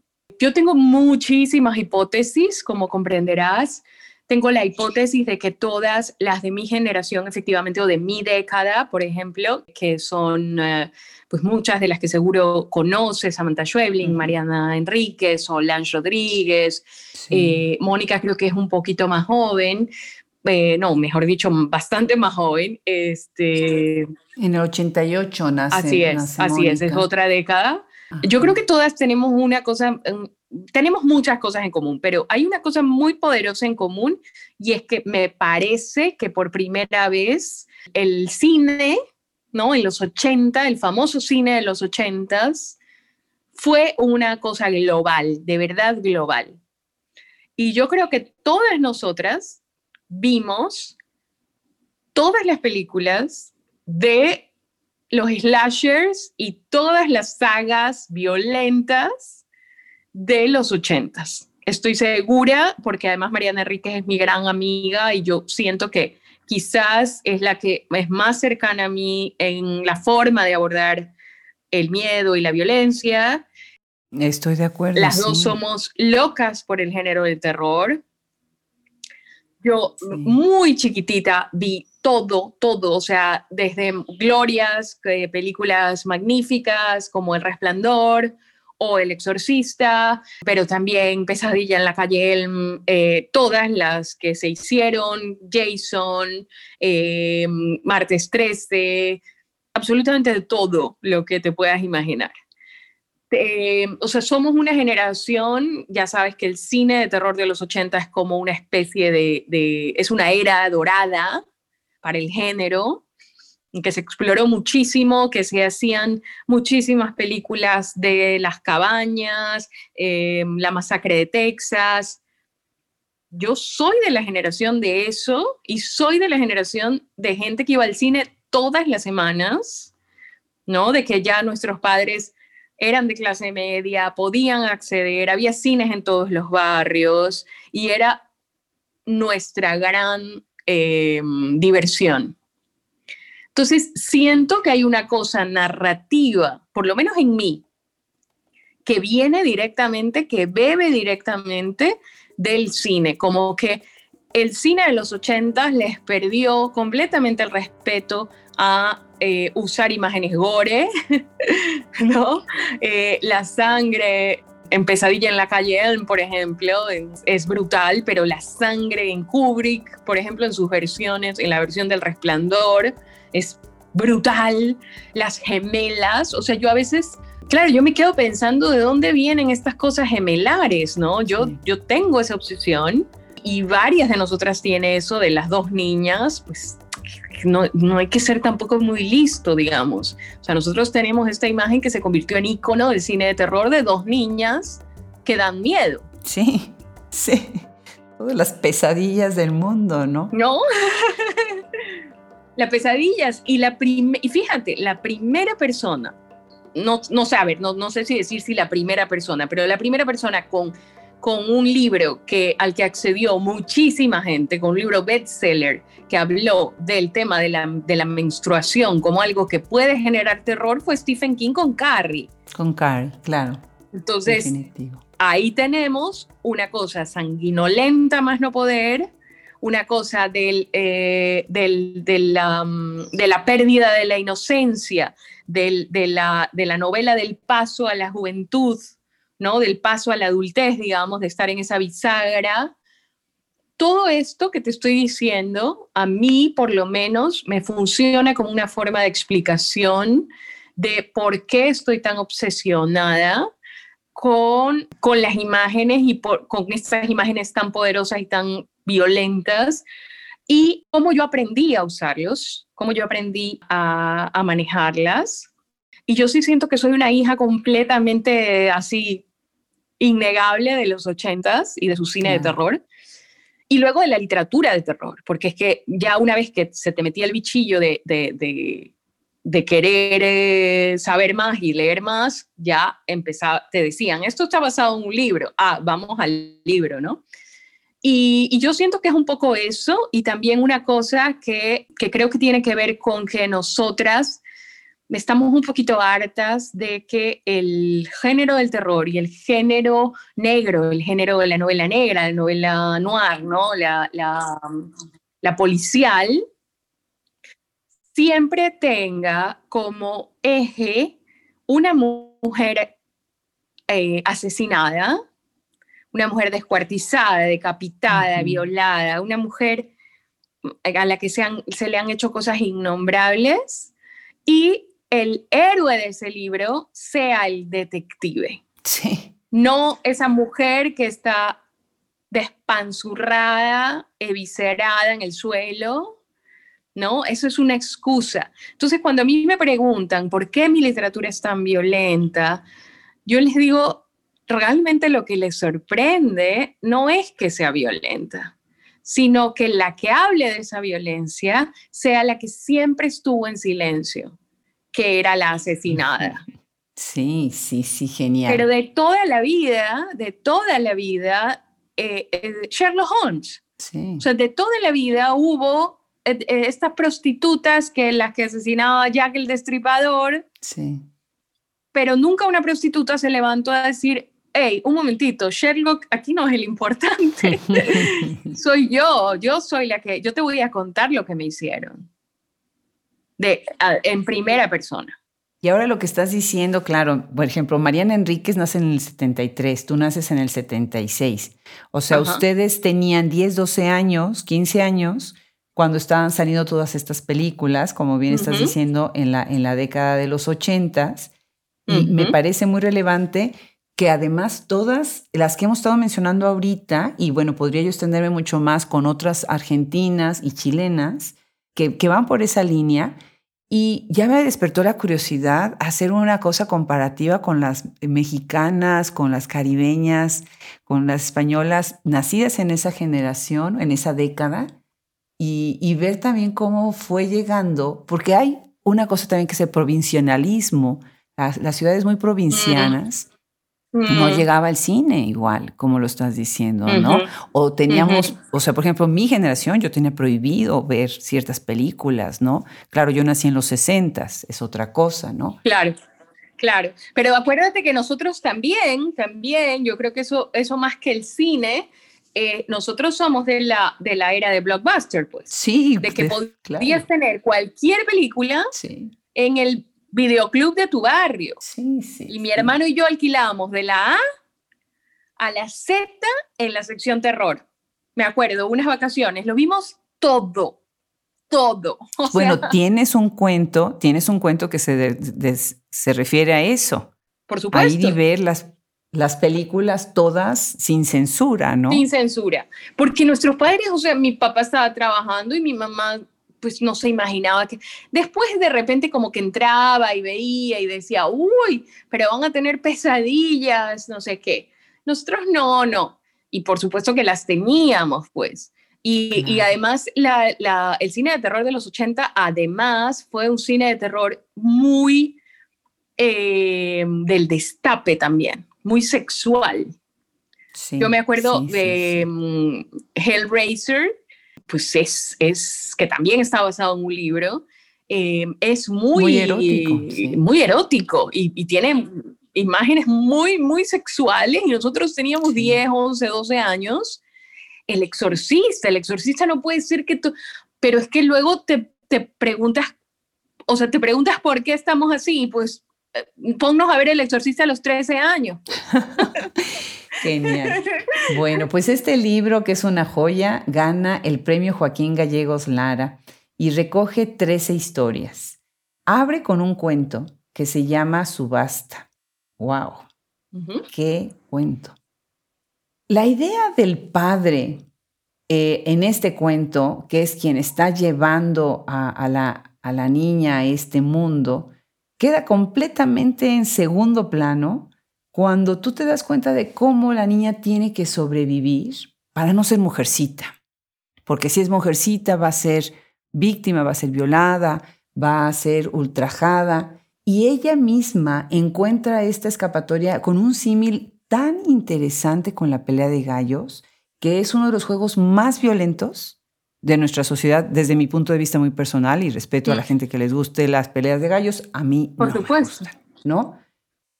Yo tengo muchísimas hipótesis, como comprenderás. Tengo la hipótesis de que todas las de mi generación, efectivamente, o de mi década, por ejemplo, que son... Uh, pues muchas de las que seguro conoces, Samantha Schwebling, Mariana Enríquez, Solange Rodríguez, eh, Mónica creo que es un poquito más joven, eh, no, mejor dicho, bastante más joven. Este, en el 88 nace. Así es, así es, es otra década. Yo creo que todas tenemos una cosa, tenemos muchas cosas en común, pero hay una cosa muy poderosa en común y es que me parece que por primera vez el cine ¿no? En los 80, el famoso cine de los 80 fue una cosa global, de verdad global. Y yo creo que todas nosotras vimos todas las películas de los slashers y todas las sagas violentas de los 80 Estoy segura, porque además Mariana Enríquez es mi gran amiga y yo siento que quizás es la que es más cercana a mí en la forma de abordar el miedo y la violencia. Estoy de acuerdo. Las dos somos locas por el género del terror. Yo muy chiquitita vi todo, todo, o sea, desde glorias, películas magníficas como El Resplandor, o El Exorcista, pero también Pesadilla en la calle Elm, eh, todas las que se hicieron, Jason, eh, Martes 13, absolutamente todo lo que te puedas imaginar. Eh, o sea, somos una generación, ya sabes que el cine de terror de los 80 es como una especie de, de es una era dorada para el género, que se exploró muchísimo, que se hacían muchísimas películas de las cabañas, eh, la masacre de Texas. Yo soy de la generación de eso y soy de la generación de gente que iba al cine todas las semanas, ¿no? De que ya nuestros padres eran de clase media, podían acceder, había cines en todos los barrios y era nuestra gran eh, diversión. Entonces, siento que hay una cosa narrativa, por lo menos en mí, que viene directamente, que bebe directamente del cine, como que el cine de los 80 les perdió completamente el respeto a eh, usar imágenes gore, ¿no? Eh, la sangre en Pesadilla en la calle Elm, por ejemplo, es, es, brutal, pero la sangre en Kubrick, por ejemplo, en sus versiones, en la versión del Resplandor, es brutal, las gemelas, o sea, yo a veces, claro, yo me quedo pensando de dónde vienen estas cosas gemelares, ¿no? Yo, yo tengo esa obsesión y varias de nosotras tienen eso de las dos niñas, pues no, no, hay que ser tampoco muy listo, digamos. O sea, nosotros tenemos esta imagen que se convirtió en icono del cine de terror de dos niñas que dan miedo. Sí, sí. Todas las pesadillas del mundo, ¿no? No. Las pesadillas. Y, la y fíjate, la primera persona, no, no sé, a ver, no, no sé si decir si la primera persona, pero la primera persona con, con un libro que, al que accedió muchísima gente, con un libro bestseller que habló del tema de la, de la menstruación como algo que puede generar terror, fue Stephen King con Carrie. Con Carrie, claro. Entonces, ahí tenemos una cosa sanguinolenta más no poder, una cosa del, eh, de, la, pérdida de la inocencia, de, la, de la novela del paso a la juventud, ¿no? del paso a la adultez, digamos, de estar en esa bisagra, todo esto que te estoy diciendo, a mí por lo menos, me funciona como una forma de explicación de por qué estoy tan obsesionada con, con las imágenes y con estas imágenes tan poderosas y tan violentas y cómo yo aprendí a usarlos, cómo yo aprendí a, a manejarlas. Y yo sí siento que soy una hija completamente así innegable de los ochentas y de su cine de terror. Y luego de la literatura de terror, porque es que ya una vez que se te metía el bichillo de, de, de, querer eh, saber más y leer más, ya empezaba, te decían, esto está basado en un libro, ah, vamos al libro, ¿no? Y, y, yo siento que es un poco eso y también una cosa que, que creo que tiene que ver con que nosotras estamos un poquito hartas de que el género del terror y el género negro, el género de la novela negra, la novela noir, ¿no? la, la, policial, siempre tenga como eje una mujer eh, asesinada, una mujer descuartizada, decapitada, violada, una mujer a la que se, se le han hecho cosas innombrables y el héroe de ese libro sea el detective. Sí. No esa mujer que está despanzurrada, eviscerada en el suelo, ¿no? Eso es una excusa. Entonces, cuando a mí me preguntan por qué mi literatura es tan violenta, yo les digo, realmente lo que les sorprende no es que sea violenta, sino que la que hable de esa violencia sea la que siempre estuvo en silencio que era la asesinada. Sí, sí, sí, genial. Pero de toda la vida, de toda la vida, eh, eh, Sherlock Holmes. Sí. O sea, de toda la vida hubo eh, estas prostitutas que las que asesinaba Jack el Destripador. Sí. Pero nunca una prostituta se levantó a decir, hey, un momentito, Sherlock aquí no es el importante. soy yo, yo soy la que, yo te voy a contar lo que me hicieron de, en primera persona. Y ahora lo que estás diciendo, claro, por ejemplo, Mariana Enríquez nace en el 73, tú naces en el 76. O sea, ustedes tenían 10, 12 años, 15 años cuando estaban saliendo todas estas películas, como bien estás diciendo, en la, en la década de los 80. Y me parece muy relevante que además todas las que hemos estado mencionando ahorita, y bueno, podría yo extenderme mucho más con otras argentinas y chilenas, que, van por esa línea. Y ya me despertó la curiosidad hacer una cosa comparativa con las mexicanas, con las caribeñas, con las españolas nacidas en esa generación, en esa década, y, ver también cómo fue llegando, porque hay una cosa también que es el provincialismo, las, ciudades muy provincianas no llegaba al cine igual, como lo estás diciendo, ¿no? O teníamos, o sea, por ejemplo, mi generación, yo tenía prohibido ver ciertas películas, ¿no? Claro, yo nací en los 60, es otra cosa, ¿no? Claro. Claro, pero acuérdate que nosotros también, también, yo creo que eso, eso más que el cine, eh, nosotros somos de la, de la era de blockbuster, pues. Sí. De que podías tener cualquier película en el videoclub de tu barrio. Sí, sí. Y mi hermano y yo alquilábamos de la A a la Z en la sección terror. Me acuerdo, unas vacaciones, lo vimos todo, todo. bueno, tienes un cuento, tienes un cuento que se, se refiere a eso. Por supuesto. Ahí ver las, las películas todas sin censura, ¿no? Sin censura. Porque nuestros padres, o sea, mi papá estaba trabajando y mi mamá pues no se imaginaba que después de repente como que entraba y veía y decía, uy, pero van a tener pesadillas, no sé qué. Nosotros no, no. Y por supuesto que las teníamos, pues. Y, además el cine de terror de los 80, además, fue un cine de terror muy eh, del destape también, muy sexual. Yo me acuerdo de mm, Hellraiser, pues es, es que también está basado en un libro, eh, es muy, muy erótico, muy erótico y, tiene imágenes muy, muy sexuales y nosotros teníamos 10, 11, 12 años. El exorcista, el exorcista no puede ser que tú, pero es que luego te, te preguntas, o sea, te preguntas por qué estamos así, pues eh, ponnos a ver el exorcista a los 13 años. Genial. Bueno, pues este libro, que es una joya, gana el premio Joaquín Gallegos Lara y recoge 13 historias. Abre con un cuento que se llama Subasta. ¡Wow! ¡Qué cuento! La idea del padre eh, en este cuento, que es quien está llevando a, la, a la niña a este mundo, queda completamente en segundo plano cuando tú te das cuenta de cómo la niña tiene que sobrevivir para no ser mujercita. Porque si es mujercita va a ser víctima, va a ser violada, va a ser ultrajada. Y ella misma encuentra esta escapatoria con un símil tan interesante con la pelea de gallos, que es uno de los juegos más violentos de nuestra sociedad desde mi punto de vista muy personal y respeto a la gente que les guste las peleas de gallos, a mí Por supuesto. ¿no?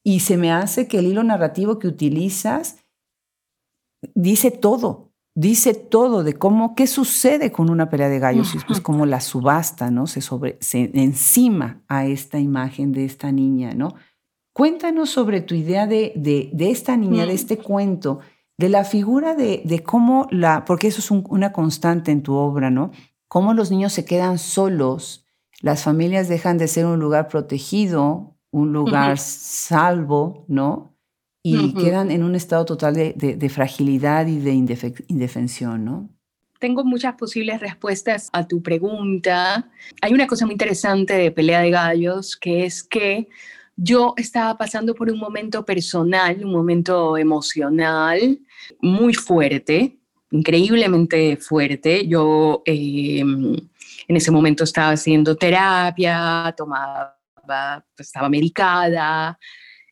Y se me hace que el hilo narrativo que utilizas dice todo, dice todo de cómo, qué sucede con una pelea de gallos y después cómo la subasta, ¿no? Se, sobre, se encima a esta imagen de esta niña, ¿no? Cuéntanos sobre tu idea de, de, de esta niña, de mm. este cuento, de la figura de, de cómo la, porque eso es una constante en tu obra, ¿no? Cómo los niños se quedan solos, las familias dejan de ser un lugar protegido, un lugar salvo, ¿no? Y quedan en un estado total de, de, fragilidad y de indefensión, ¿no? Tengo muchas posibles respuestas a tu pregunta. Hay una cosa muy interesante de Pelea de Gallos, que es que yo estaba pasando por un momento personal, un momento emocional muy fuerte, increíblemente fuerte. Yo em, en ese momento estaba haciendo terapia, tomaba, estaba medicada,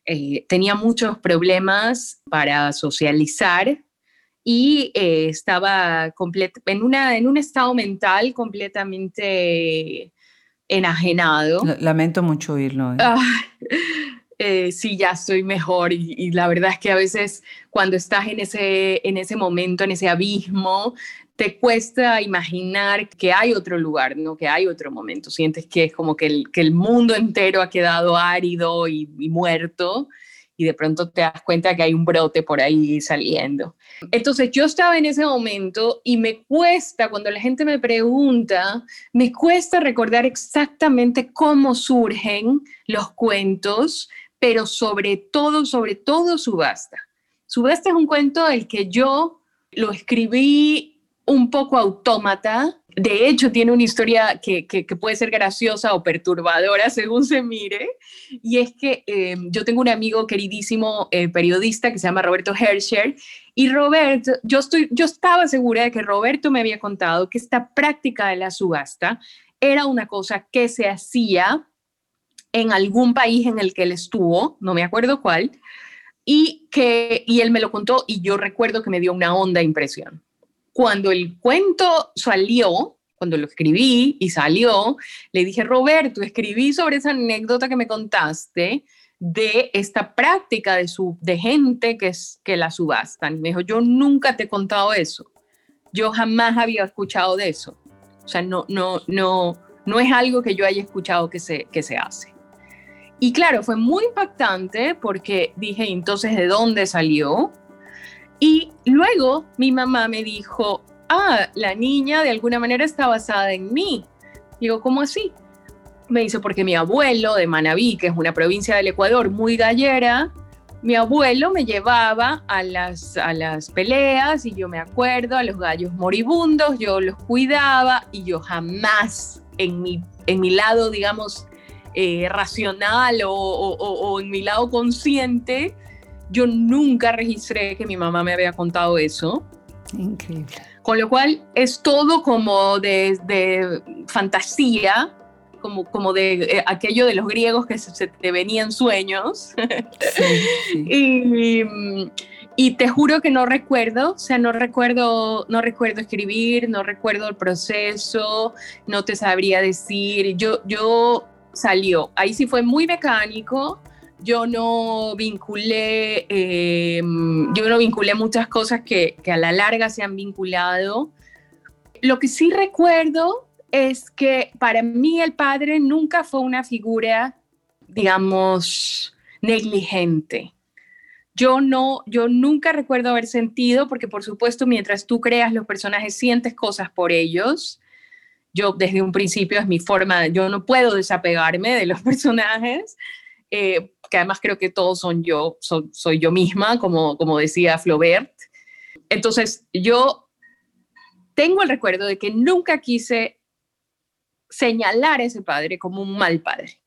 eh, tenía muchos problemas para socializar y eh, estaba en, una, en un estado mental completamente enajenado. Lamento mucho oírlo. ¿eh? Ah, eh, sí, ya estoy mejor y, la verdad es que a veces cuando estás en ese, en ese momento, en ese abismo, te cuesta imaginar que hay otro lugar, ¿no? que hay otro momento. Sientes que es como que el, que el mundo entero ha quedado árido y, y muerto y de pronto te das cuenta que hay un brote por ahí saliendo. Entonces yo estaba en ese momento y me cuesta, cuando la gente me pregunta, me cuesta recordar exactamente cómo surgen los cuentos, pero sobre todo, sobre todo Subasta. Subasta es un cuento el que yo lo escribí un poco autómata, de hecho, tiene una historia que, puede ser graciosa o perturbadora según se mire, y es que eh, yo tengo un amigo queridísimo eh, periodista que se llama Roberto Herscher, y Roberto, yo, estoy, yo estaba segura de que Roberto me había contado que esta práctica de la subasta era una cosa que se hacía en algún país en el que él estuvo, no me acuerdo cuál, y que y él me lo contó y yo recuerdo que me dio una honda impresión cuando el cuento salió, cuando lo escribí y salió, le dije, Roberto, escribí sobre esa anécdota que me contaste de esta práctica de, su, de gente que, es, que la subastan. Me dijo, yo nunca te he contado eso. Yo jamás había escuchado de eso. O sea, no, no, no, no es algo que yo haya escuchado que se, que se hace. Y claro, fue muy impactante porque dije, entonces, ¿de dónde salió? Y luego mi mamá me dijo, ah, la niña de alguna manera está basada en mí. Digo, ¿cómo así? Me dice, porque mi abuelo de Manabí, que es una provincia del Ecuador muy gallera, mi abuelo me llevaba a las, a las peleas y yo me acuerdo a los gallos moribundos, yo los cuidaba y yo jamás en mi, en mi lado, digamos, eh, racional o, o en mi lado consciente, yo nunca registré que mi mamá me había contado eso. Increíble. Con lo cual es todo como de, fantasía, como, como de eh, aquello de los griegos que se, te venían sueños. y, y, te juro que no recuerdo, o sea, no recuerdo, no recuerdo escribir, no recuerdo el proceso, no te sabría decir. Yo, yo salió, ahí sí fue muy mecánico yo no vinculé, em, yo no vinculé muchas cosas que, que, a la larga se han vinculado. Lo que sí recuerdo es que para mí el padre nunca fue una figura, digamos, negligente. yo no, yo nunca recuerdo haber sentido, porque por supuesto mientras tú creas los personajes sientes cosas por ellos. Yo desde un principio es mi forma, yo no puedo desapegarme de los personajes, eh, que además creo que todos son yo, soy yo misma, como, como decía Flaubert. Entonces yo tengo el recuerdo de que nunca quise señalar a ese padre como un mal padre.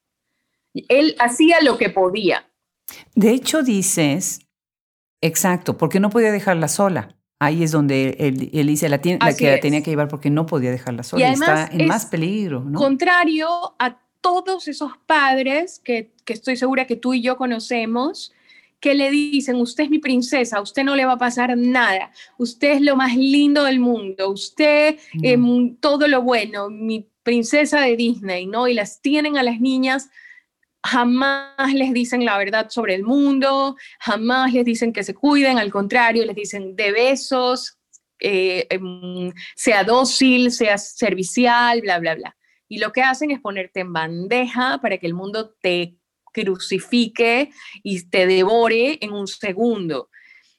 Él hacía lo que podía. De hecho, dices, exacto, porque no podía dejarla sola. Ahí es donde él, dice la, la que la tenía que llevar porque no podía dejarla sola. Y, está en más peligro. ¿no? Contrario a todos esos padres que, que estoy segura que tú y yo conocemos, que le dicen, usted es mi princesa, a usted no le va a pasar nada, usted es lo más lindo del mundo, usted es todo lo bueno, mi princesa de Disney, ¿no? Y las tienen a las niñas, jamás les dicen la verdad sobre el mundo, jamás les dicen que se cuiden, al contrario, les dicen de besos, eh, em, sea dócil, sea servicial, bla, bla, bla. Y lo que hacen es ponerte en bandeja para que el mundo te crucifique y te devore en un segundo.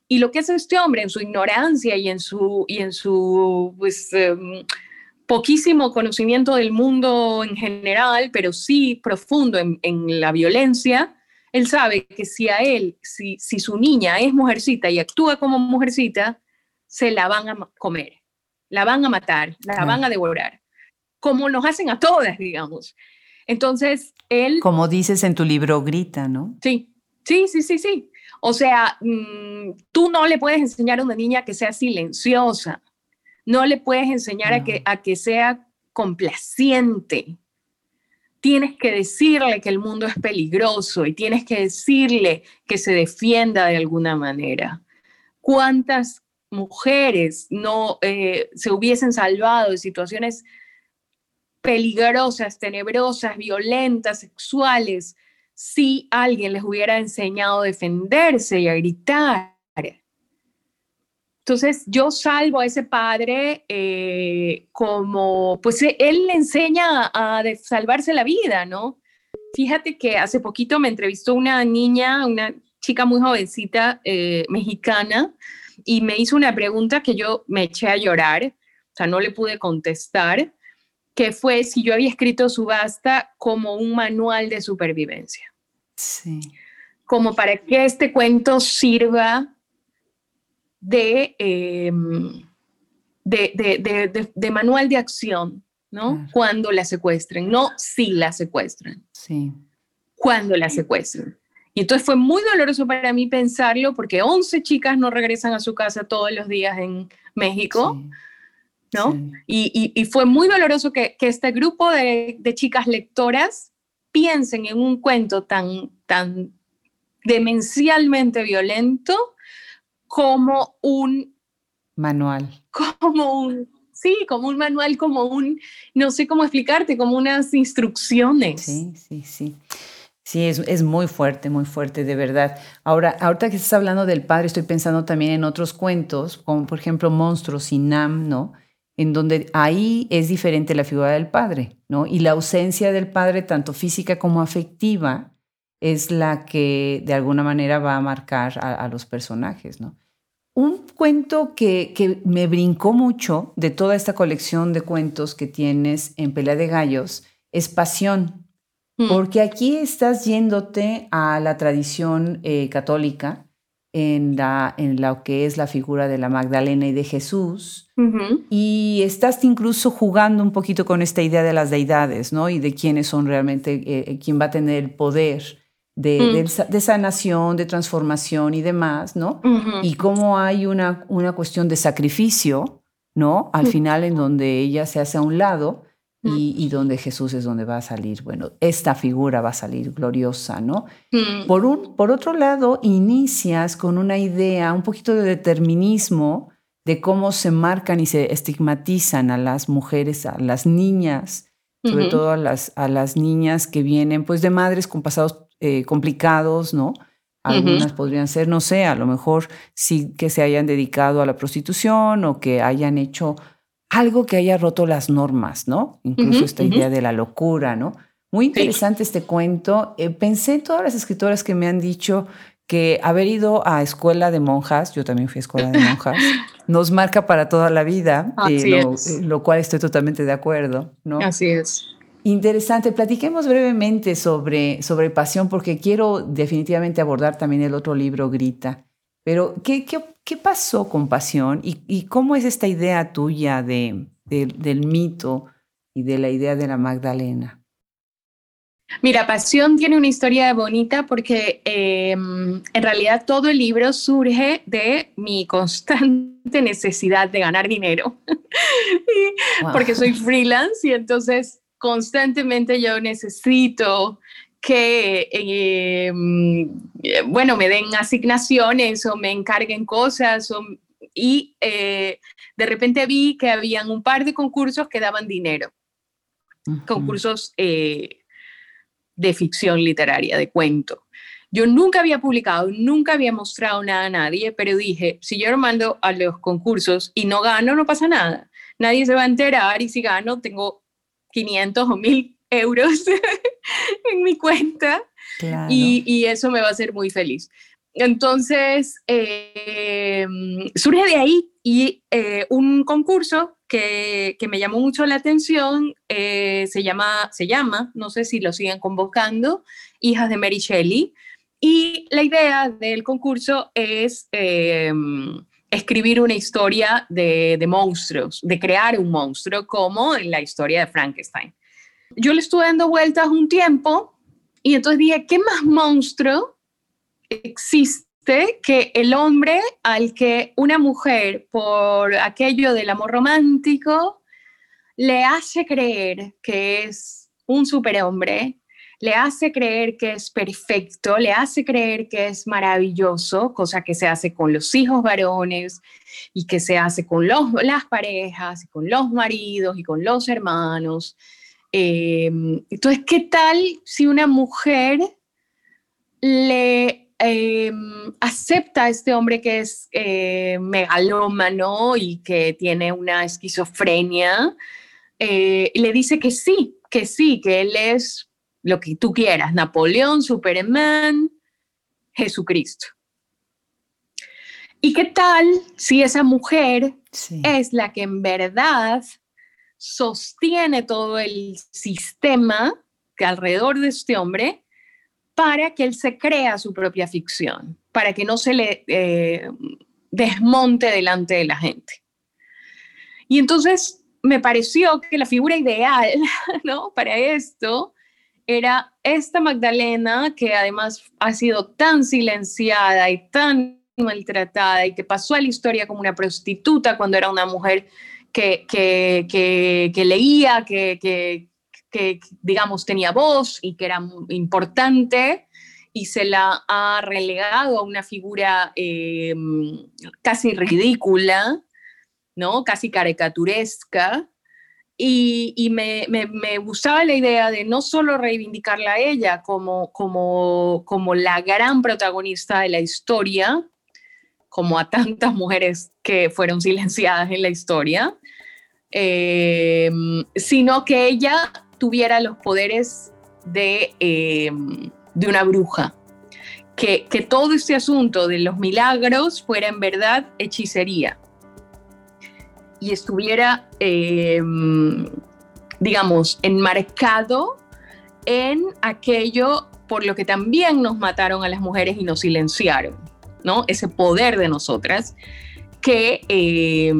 Y lo que hace este hombre en su ignorancia y en su, y en su pues, em, poquísimo conocimiento del mundo en general, pero sí profundo en, la violencia, él sabe que si a él, si, si su niña es mujercita y actúa como mujercita, se la van a comer, la van a matar, la van a devorar, como nos hacen a todas, digamos. Entonces, él... Como dices en tu libro, grita, ¿no? Sí, sí, sí, sí, sí. O sea, mm, tú no le puedes enseñar a una niña que sea silenciosa, no le puedes enseñar a, que, a que sea complaciente. Tienes que decirle que el mundo es peligroso y tienes que decirle que se defienda de alguna manera. ¿Cuántas mujeres no eh, se hubiesen salvado de situaciones peligrosas, tenebrosas, violentas, sexuales, si alguien les hubiera enseñado a defenderse y a gritar? Entonces yo salvo a ese padre eh, como, pues él le enseña a salvarse la vida, ¿no? Fíjate que hace poquito me entrevistó una niña, una chica muy jovencita eh, mexicana, y me hizo una pregunta que yo me eché a llorar, o sea, no le pude contestar, que fue si yo había escrito Subasta como un manual de supervivencia. Sí. Como para que este cuento sirva Em, de, de, de, manual de acción, ¿no? Cuando la secuestren, no si la secuestran. Sí. Cuando la secuestren. Y entonces fue muy doloroso para mí pensarlo porque 11 chicas no regresan a su casa todos los días en México, ¿no? Y, y, fue muy doloroso que, que este grupo de, de, chicas lectoras piensen en un cuento tan, tan demencialmente violento como un manual. Como un, sí, como un manual, como un, no sé cómo explicarte, como unas instrucciones. Sí, sí, sí. Sí, es, es, muy fuerte, muy fuerte, de verdad. Ahora, ahorita que estás hablando del padre, estoy pensando también en otros cuentos, como por ejemplo Monstruos y Nam, ¿no? En donde ahí es diferente la figura del padre, ¿no? Y la ausencia del padre, tanto física como afectiva, es la que de alguna manera va a marcar a, los personajes, ¿no? Un cuento que, que, me brincó mucho de toda esta colección de cuentos que tienes en Pelea de Gallos es Pasión, mm. porque aquí estás yéndote a la tradición eh, católica en, la, en lo que es la figura de la Magdalena y de Jesús, y estás incluso jugando un poquito con esta idea de las deidades, ¿no? Y de quiénes son realmente, eh, eh, quién va a tener el poder Mm. de, sanación, de transformación y demás, ¿no? Y cómo hay una, una cuestión de sacrificio, ¿no? Al mm. final en donde ella se hace a un lado mm. y, donde Jesús es donde va a salir, bueno, esta figura va a salir gloriosa, ¿no? Por, un, por otro lado, inicias con una idea, un poquito de determinismo de cómo se marcan y se estigmatizan a las mujeres, a las niñas, sobre todo a las, a las niñas que vienen pues de madres con pasados eh, complicados, ¿no? Algunas podrían ser, no sé, a lo mejor sí que se hayan dedicado a la prostitución o que hayan hecho algo que haya roto las normas, ¿no? Incluso esta idea de la locura, ¿no? Muy interesante este cuento. Eh, pensé en todas las escritoras que me han dicho que haber ido a escuela de monjas, yo también fui a escuela de monjas, nos marca para toda la vida, eh, lo, eh, lo, cual estoy totalmente de acuerdo, ¿no? Así es. Interesante. Platiquemos brevemente sobre, sobre pasión, porque quiero definitivamente abordar también el otro libro, Grita. Pero, ¿qué, qué, qué pasó con pasión y, y, cómo es esta idea tuya de, de, del mito y de la idea de la Magdalena? Mira, Pasión tiene una historia bonita porque eh, en realidad todo el libro surge de mi constante necesidad de ganar dinero, porque soy freelance y entonces constantemente yo necesito que, eh, bueno, me den asignaciones o me encarguen cosas y eh, de repente vi que habían un par de concursos que daban dinero, concursos de ficción literaria, de cuento. Yo nunca había publicado, nunca había mostrado nada a nadie, pero dije, si yo lo mando a los concursos y no gano, no pasa nada. Nadie se va a enterar y si gano, tengo 500 o 1000 euros en mi cuenta y, y, eso me va a hacer muy feliz. Entonces, eh, surge de ahí y eh, un concurso que, que, me llamó mucho la atención eh, se, llama, se llama, no sé si lo siguen convocando, Hijas de Mary Shelley. Y la idea del concurso es escribir una historia de, monstruos, de crear un monstruo como en la historia de Frankenstein. Yo le estuve dando vueltas un tiempo y entonces dije, ¿qué más monstruo existe que el hombre al que una mujer, por aquello del amor romántico, le hace creer que es un superhombre, le hace creer que es perfecto, le hace creer que es maravilloso, cosa que se hace con los hijos varones y que se hace con los, las parejas, y con los maridos y con los hermanos. Eh, entonces, ¿qué tal si una mujer le Em, acepta a este hombre que es eh, megalómano y que tiene una esquizofrenia, eh, le dice que sí, que sí, que él es lo que tú quieras, Napoleón, Superman, Jesucristo. ¿Y qué tal si esa mujer es la que en verdad sostiene todo el sistema que alrededor de este hombre para que él se crea su propia ficción, para que no se le eh, desmonte delante de la gente. Y entonces me pareció que la figura ideal ¿no? para esto era esta Magdalena que además ha sido tan silenciada y tan maltratada y que pasó a la historia como una prostituta cuando era una mujer que, que, que leía, que, digamos, tenía voz y que era importante y se la ha relegado a una figura eh, casi ridícula, ¿no? casi caricaturesca. Y, me, gustaba la idea de no solo reivindicarla a ella como, la gran protagonista de la historia, como a tantas mujeres que fueron silenciadas en la historia, eh, sino que ella tuviera los poderes de, eh, una bruja. Que, todo este asunto de los milagros fuera en verdad hechicería y estuviera, eh, digamos, enmarcado en aquello por lo que también nos mataron a las mujeres y nos silenciaron, ¿no? Ese poder de nosotras que, eh,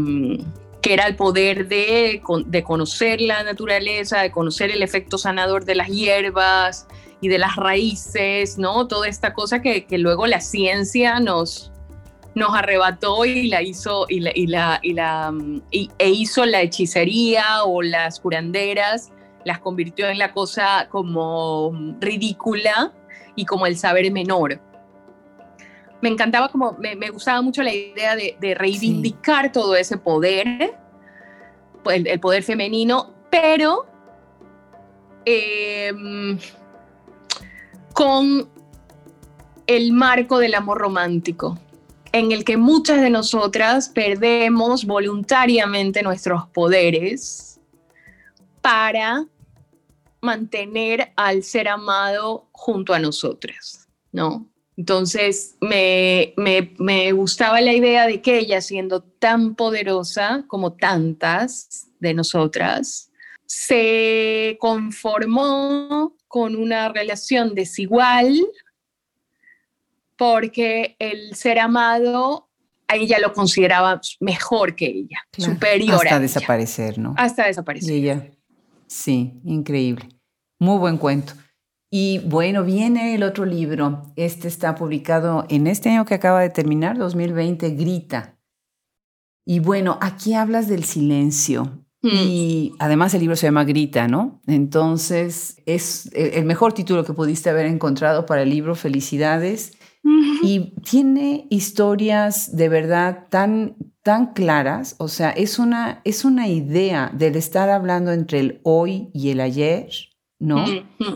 que era el poder de, de, conocer la naturaleza, de conocer el efecto sanador de las hierbas y de las raíces, ¿no? Toda esta cosa que, que luego la ciencia nos, nos arrebató y la hizo y la, y la, y la e hizo la hechicería o las curanderas, las convirtió en la cosa como ridícula y como el saber menor. Me encantaba como, me, me gustaba mucho la idea de, de reivindicar todo ese poder, el, el poder femenino, pero eh, con el marco del amor romántico, en el que muchas de nosotras perdemos voluntariamente nuestros poderes para mantener al ser amado junto a nosotras, ¿no? Entonces, me, me, me, gustaba la idea de que ella, siendo tan poderosa como tantas de nosotras, se conformó con una relación desigual porque el ser amado a ella lo consideraba mejor que ella, superior hasta desaparecer, ¿no? Hasta desaparecer. Y ella, sí, increíble. Muy buen cuento. Y bueno, viene el otro libro. Este está publicado en este año que acaba de terminar, 2020, Grita. Y bueno, aquí hablas del silencio. Mm. Y además el libro se llama Grita, ¿no? Entonces es el mejor título que pudiste haber encontrado para el libro. Felicidades. Y tiene historias de verdad tan, tan claras, o sea, es una, es una idea del estar hablando entre el hoy y el ayer, ¿no?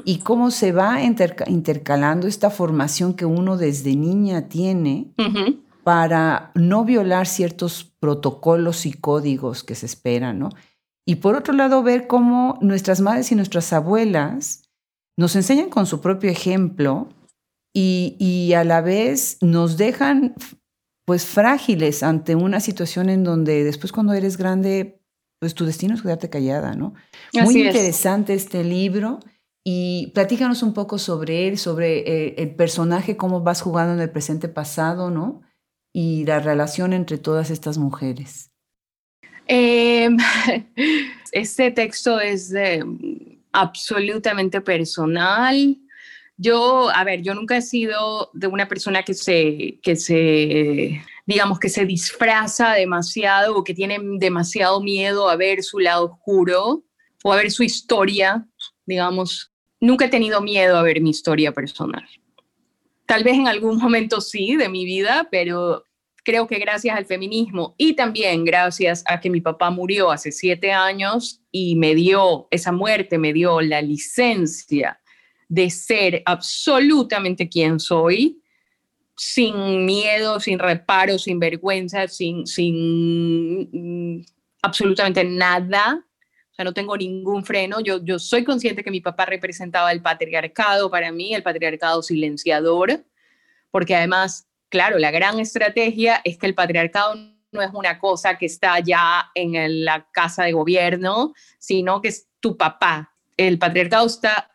Y cómo se va intercalando esta formación que uno desde niña tiene para no violar ciertos protocolos y códigos que se esperan, ¿no? Y por otro lado, ver cómo nuestras madres y nuestras abuelas nos enseñan con su propio ejemplo y, y a la vez nos dejan pues frágiles ante una situación en donde después cuando eres grande pues tu destino es quedarte callada, ¿no? Muy interesante este libro y platícanos un poco sobre él, sobre eh, el personaje, cómo vas jugando en el presente pasado, ¿no? Y la relación entre todas estas mujeres. Eh, este texto es absolutamente personal. Yo, a ver, yo nunca he sido de una persona que se, que se digamos, que se disfraza demasiado o que tiene demasiado miedo a ver su lado oscuro o a ver su historia, digamos. Nunca he tenido miedo a ver mi historia personal. Tal vez en algún momento sí de mi vida, pero creo que gracias al feminismo y también gracias a que mi papá murió hace siete años y me dio esa muerte, me dio la licencia de ser absolutamente quien soy, sin miedo, sin reparo, sin vergüenza, sin, sin mm, absolutamente nada. O sea, no tengo ningún freno. Yo, yo soy consciente que mi papá representaba el patriarcado para mí, el patriarcado silenciador, porque además, claro, la gran estrategia es que el patriarcado no es una cosa que está ya en la casa de gobierno, sino que es tu papá. El patriarcado está,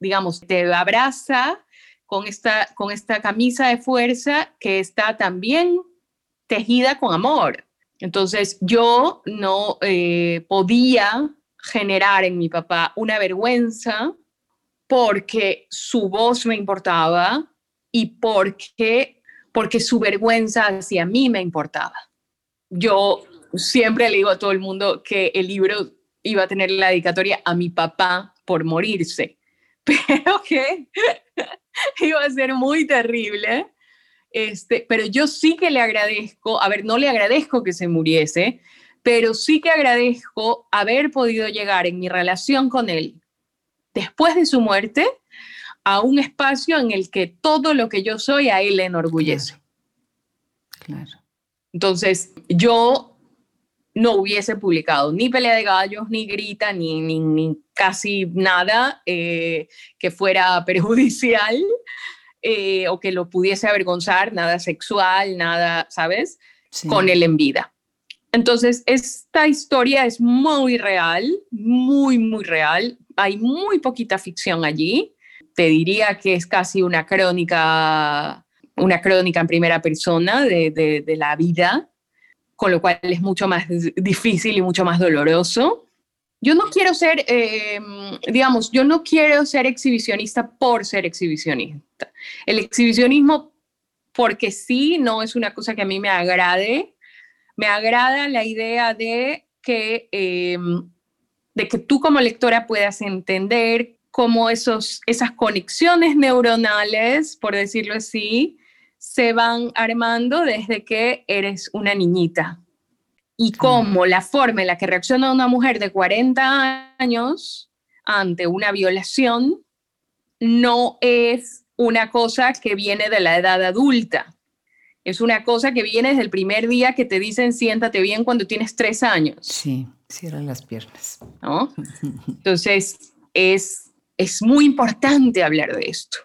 digamos, te abraza con esta, con esta camisa de fuerza que está también tejida con amor. Entonces yo no eh, podía generar en mi papá una vergüenza porque su voz me importaba y porque, porque su vergüenza hacia mí me importaba. Yo siempre le digo a todo el mundo que el libro iba a tener la dedicatoria a mi papá por morirse, pero que iba a ser muy terrible. Este, pero yo sí que le agradezco, a ver, no le agradezco que se muriese, pero sí que agradezco haber podido llegar en mi relación con él después de su muerte a un espacio en el que todo lo que yo soy a él le enorgullece. Claro. Entonces, yo no hubiese publicado ni Pelea de Gallos, ni Grita, ni, ni, casi nada eh, que fuera perjudicial eh, o que lo pudiese avergonzar, nada sexual, nada, ¿sabes? Con él en vida. Entonces, esta historia es muy real, muy, muy real. Hay muy poquita ficción allí. Te diría que es casi una crónica, una crónica en primera persona de, de, de la vida con lo cual es mucho más difícil y mucho más doloroso. Yo no quiero ser, eh, digamos, yo no quiero ser exhibicionista por ser exhibicionista. El exhibicionismo, porque sí, no es una cosa que a mí me agrade. Me agrada la idea de que, em, de que tú como lectora puedas entender cómo esos, esas conexiones neuronales, por decirlo así, se van armando desde que eres una niñita. Y cómo la forma en la que reacciona una mujer de 40 años ante una violación no es una cosa que viene de la edad adulta. Es una cosa que viene desde el primer día que te dicen siéntate bien cuando tienes tres años. Sí, cierran las piernas. Entonces, es, es muy importante hablar de esto.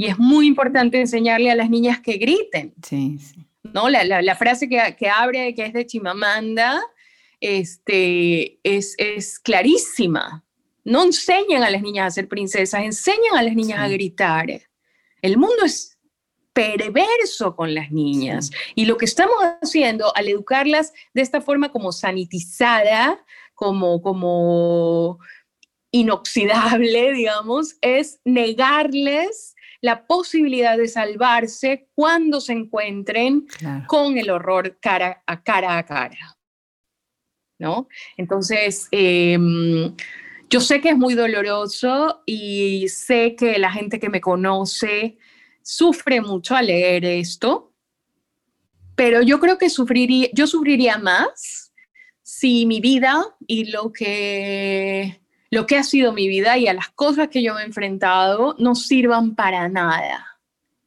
Y es muy importante enseñarle a las niñas que griten. Sí, sí. ¿no? La, la, frase que, que, abre, que es de Chimamanda, este, es, es clarísima. No enseñan a las niñas a ser princesas, enseñan a las niñas a gritar. El mundo es perverso con las niñas. Y lo que estamos haciendo al educarlas de esta forma como sanitizada, como, como inoxidable, digamos, es negarles la posibilidad de salvarse cuando se encuentren con el horror cara a cara a cara. ¿No? Entonces, em, yo sé que es muy doloroso y sé que la gente que me conoce sufre mucho al leer esto, pero yo creo que sufriría, yo sufriría más si mi vida y lo que, lo que ha sido mi vida y a las cosas que yo me he enfrentado no sirvan para nada.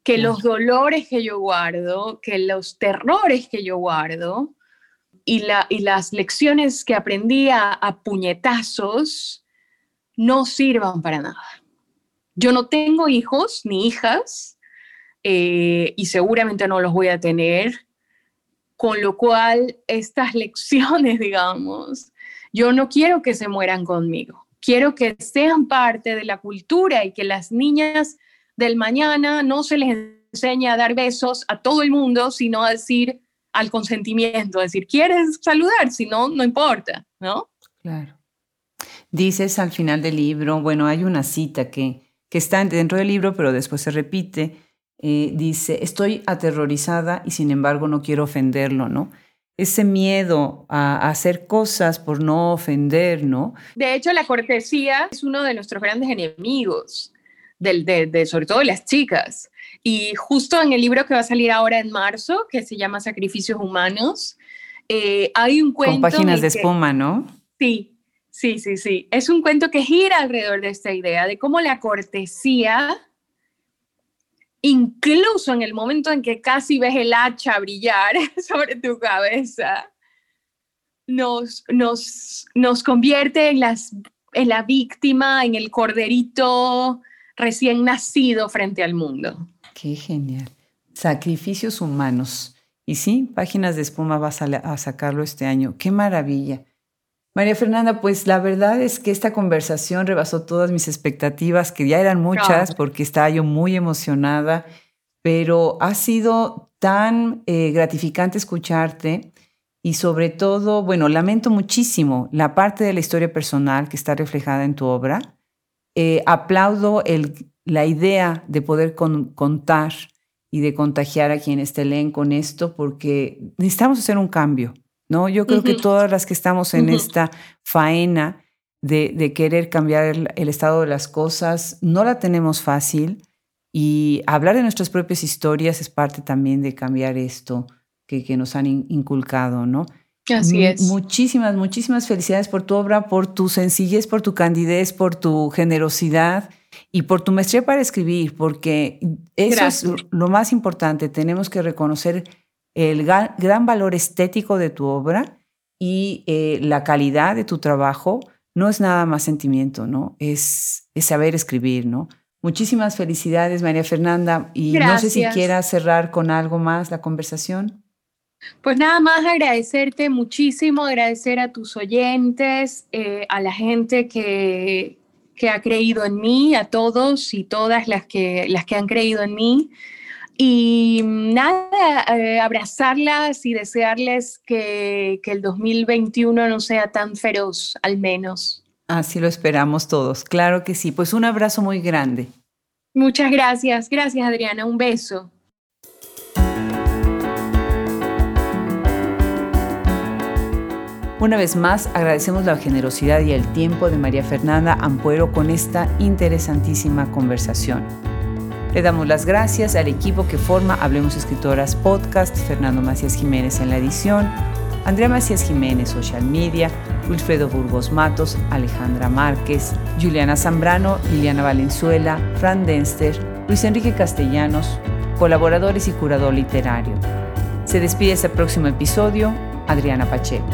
Que los dolores que yo guardo, que los terrores que yo guardo y, la, y las lecciones que aprendí a puñetazos no sirvan para nada. Yo no tengo hijos ni hijas, eh, y seguramente no los voy a tener. Con lo cual, estas lecciones, digamos, yo no quiero que se mueran conmigo. Quiero que sean parte de la cultura y que las niñas del mañana no se les enseñe a dar besos a todo el mundo, sino a decir al consentimiento, decir, ¿quieres saludar? Si no, no importa, ¿no? Claro. Dices al final del libro, bueno, hay una cita que, que está dentro del libro, pero después se repite, eh, dice, estoy aterrorizada y sin embargo no quiero ofenderlo, ¿no? Ese miedo a, hacer cosas por no ofender, ¿no? De hecho, la cortesía es uno de nuestros grandes enemigos, del, de, sobre todo de las chicas. Y justo en el libro que va a salir ahora en marzo, que se llama Sacrificios Humanos, eh, hay un cuento... Con páginas de espuma, ¿no? Sí, sí, sí, sí. Es un cuento que gira alrededor de esta idea de cómo la cortesía incluso en el momento en que casi ves el hacha brillar sobre tu cabeza, nos, nos, nos convierte en, las, en la víctima, en el corderito recién nacido frente al mundo. Qué genial. Sacrificios humanos. Y sí, Páginas de Espuma vas a, a sacarlo este año. Qué maravilla. María Fernanda, pues la verdad es que esta conversación rebasó todas mis expectativas, que ya eran muchas porque estaba yo muy emocionada, pero ha sido tan eh, gratificante escucharte y sobre todo, bueno, lamento muchísimo la parte de la historia personal que está reflejada en tu obra. Eh, aplaudo el, la idea de poder contar y de contagiar a quienes te leen con esto porque necesitamos hacer un cambio. ¿No? Yo creo que todas las que estamos en esta faena de, querer cambiar el, estado de las cosas, no la tenemos fácil y hablar de nuestras propias historias es parte también de cambiar esto que, que nos han inculcado, ¿no? Así es. Muchísimas, muchísimas felicidades por tu obra, por tu sencillez, por tu candidez, por tu generosidad y por tu maestría para escribir, porque eso es lo más importante. Tenemos que reconocer el gran valor estético de tu obra y eh, la calidad de tu trabajo no es nada más sentimiento, ¿no? Es, saber escribir, ¿no? Muchísimas felicidades, María Fernanda. Y no sé si quieras cerrar con algo más la conversación. Pues nada más agradecerte muchísimo, agradecer a tus oyentes, eh, a la gente que, que ha creído en mí, a todos y todas las que, las que han creído en mí. Y nada, eh, abrazarlas y desearles que, que el 2021 no sea tan feroz, al menos. Así lo esperamos todos, claro que sí. Pues un abrazo muy grande. Muchas gracias, gracias Adriana, un beso. Una vez más, agradecemos la generosidad y el tiempo de María Fernanda Ampuero con esta interesantísima conversación. Le damos las gracias al equipo que forma Hablemos Escritoras Podcast, Fernando Macías Jiménez en la edición, Andrea Macías Jiménez, Social Media, Wilfredo Burgos Matos, Alejandra Márquez, Juliana Zambrano, Liliana Valenzuela, Fran Denster, Luis Enrique Castellanos, colaboradores y curador literario. Se despide este próximo episodio, Adriana Pacheco.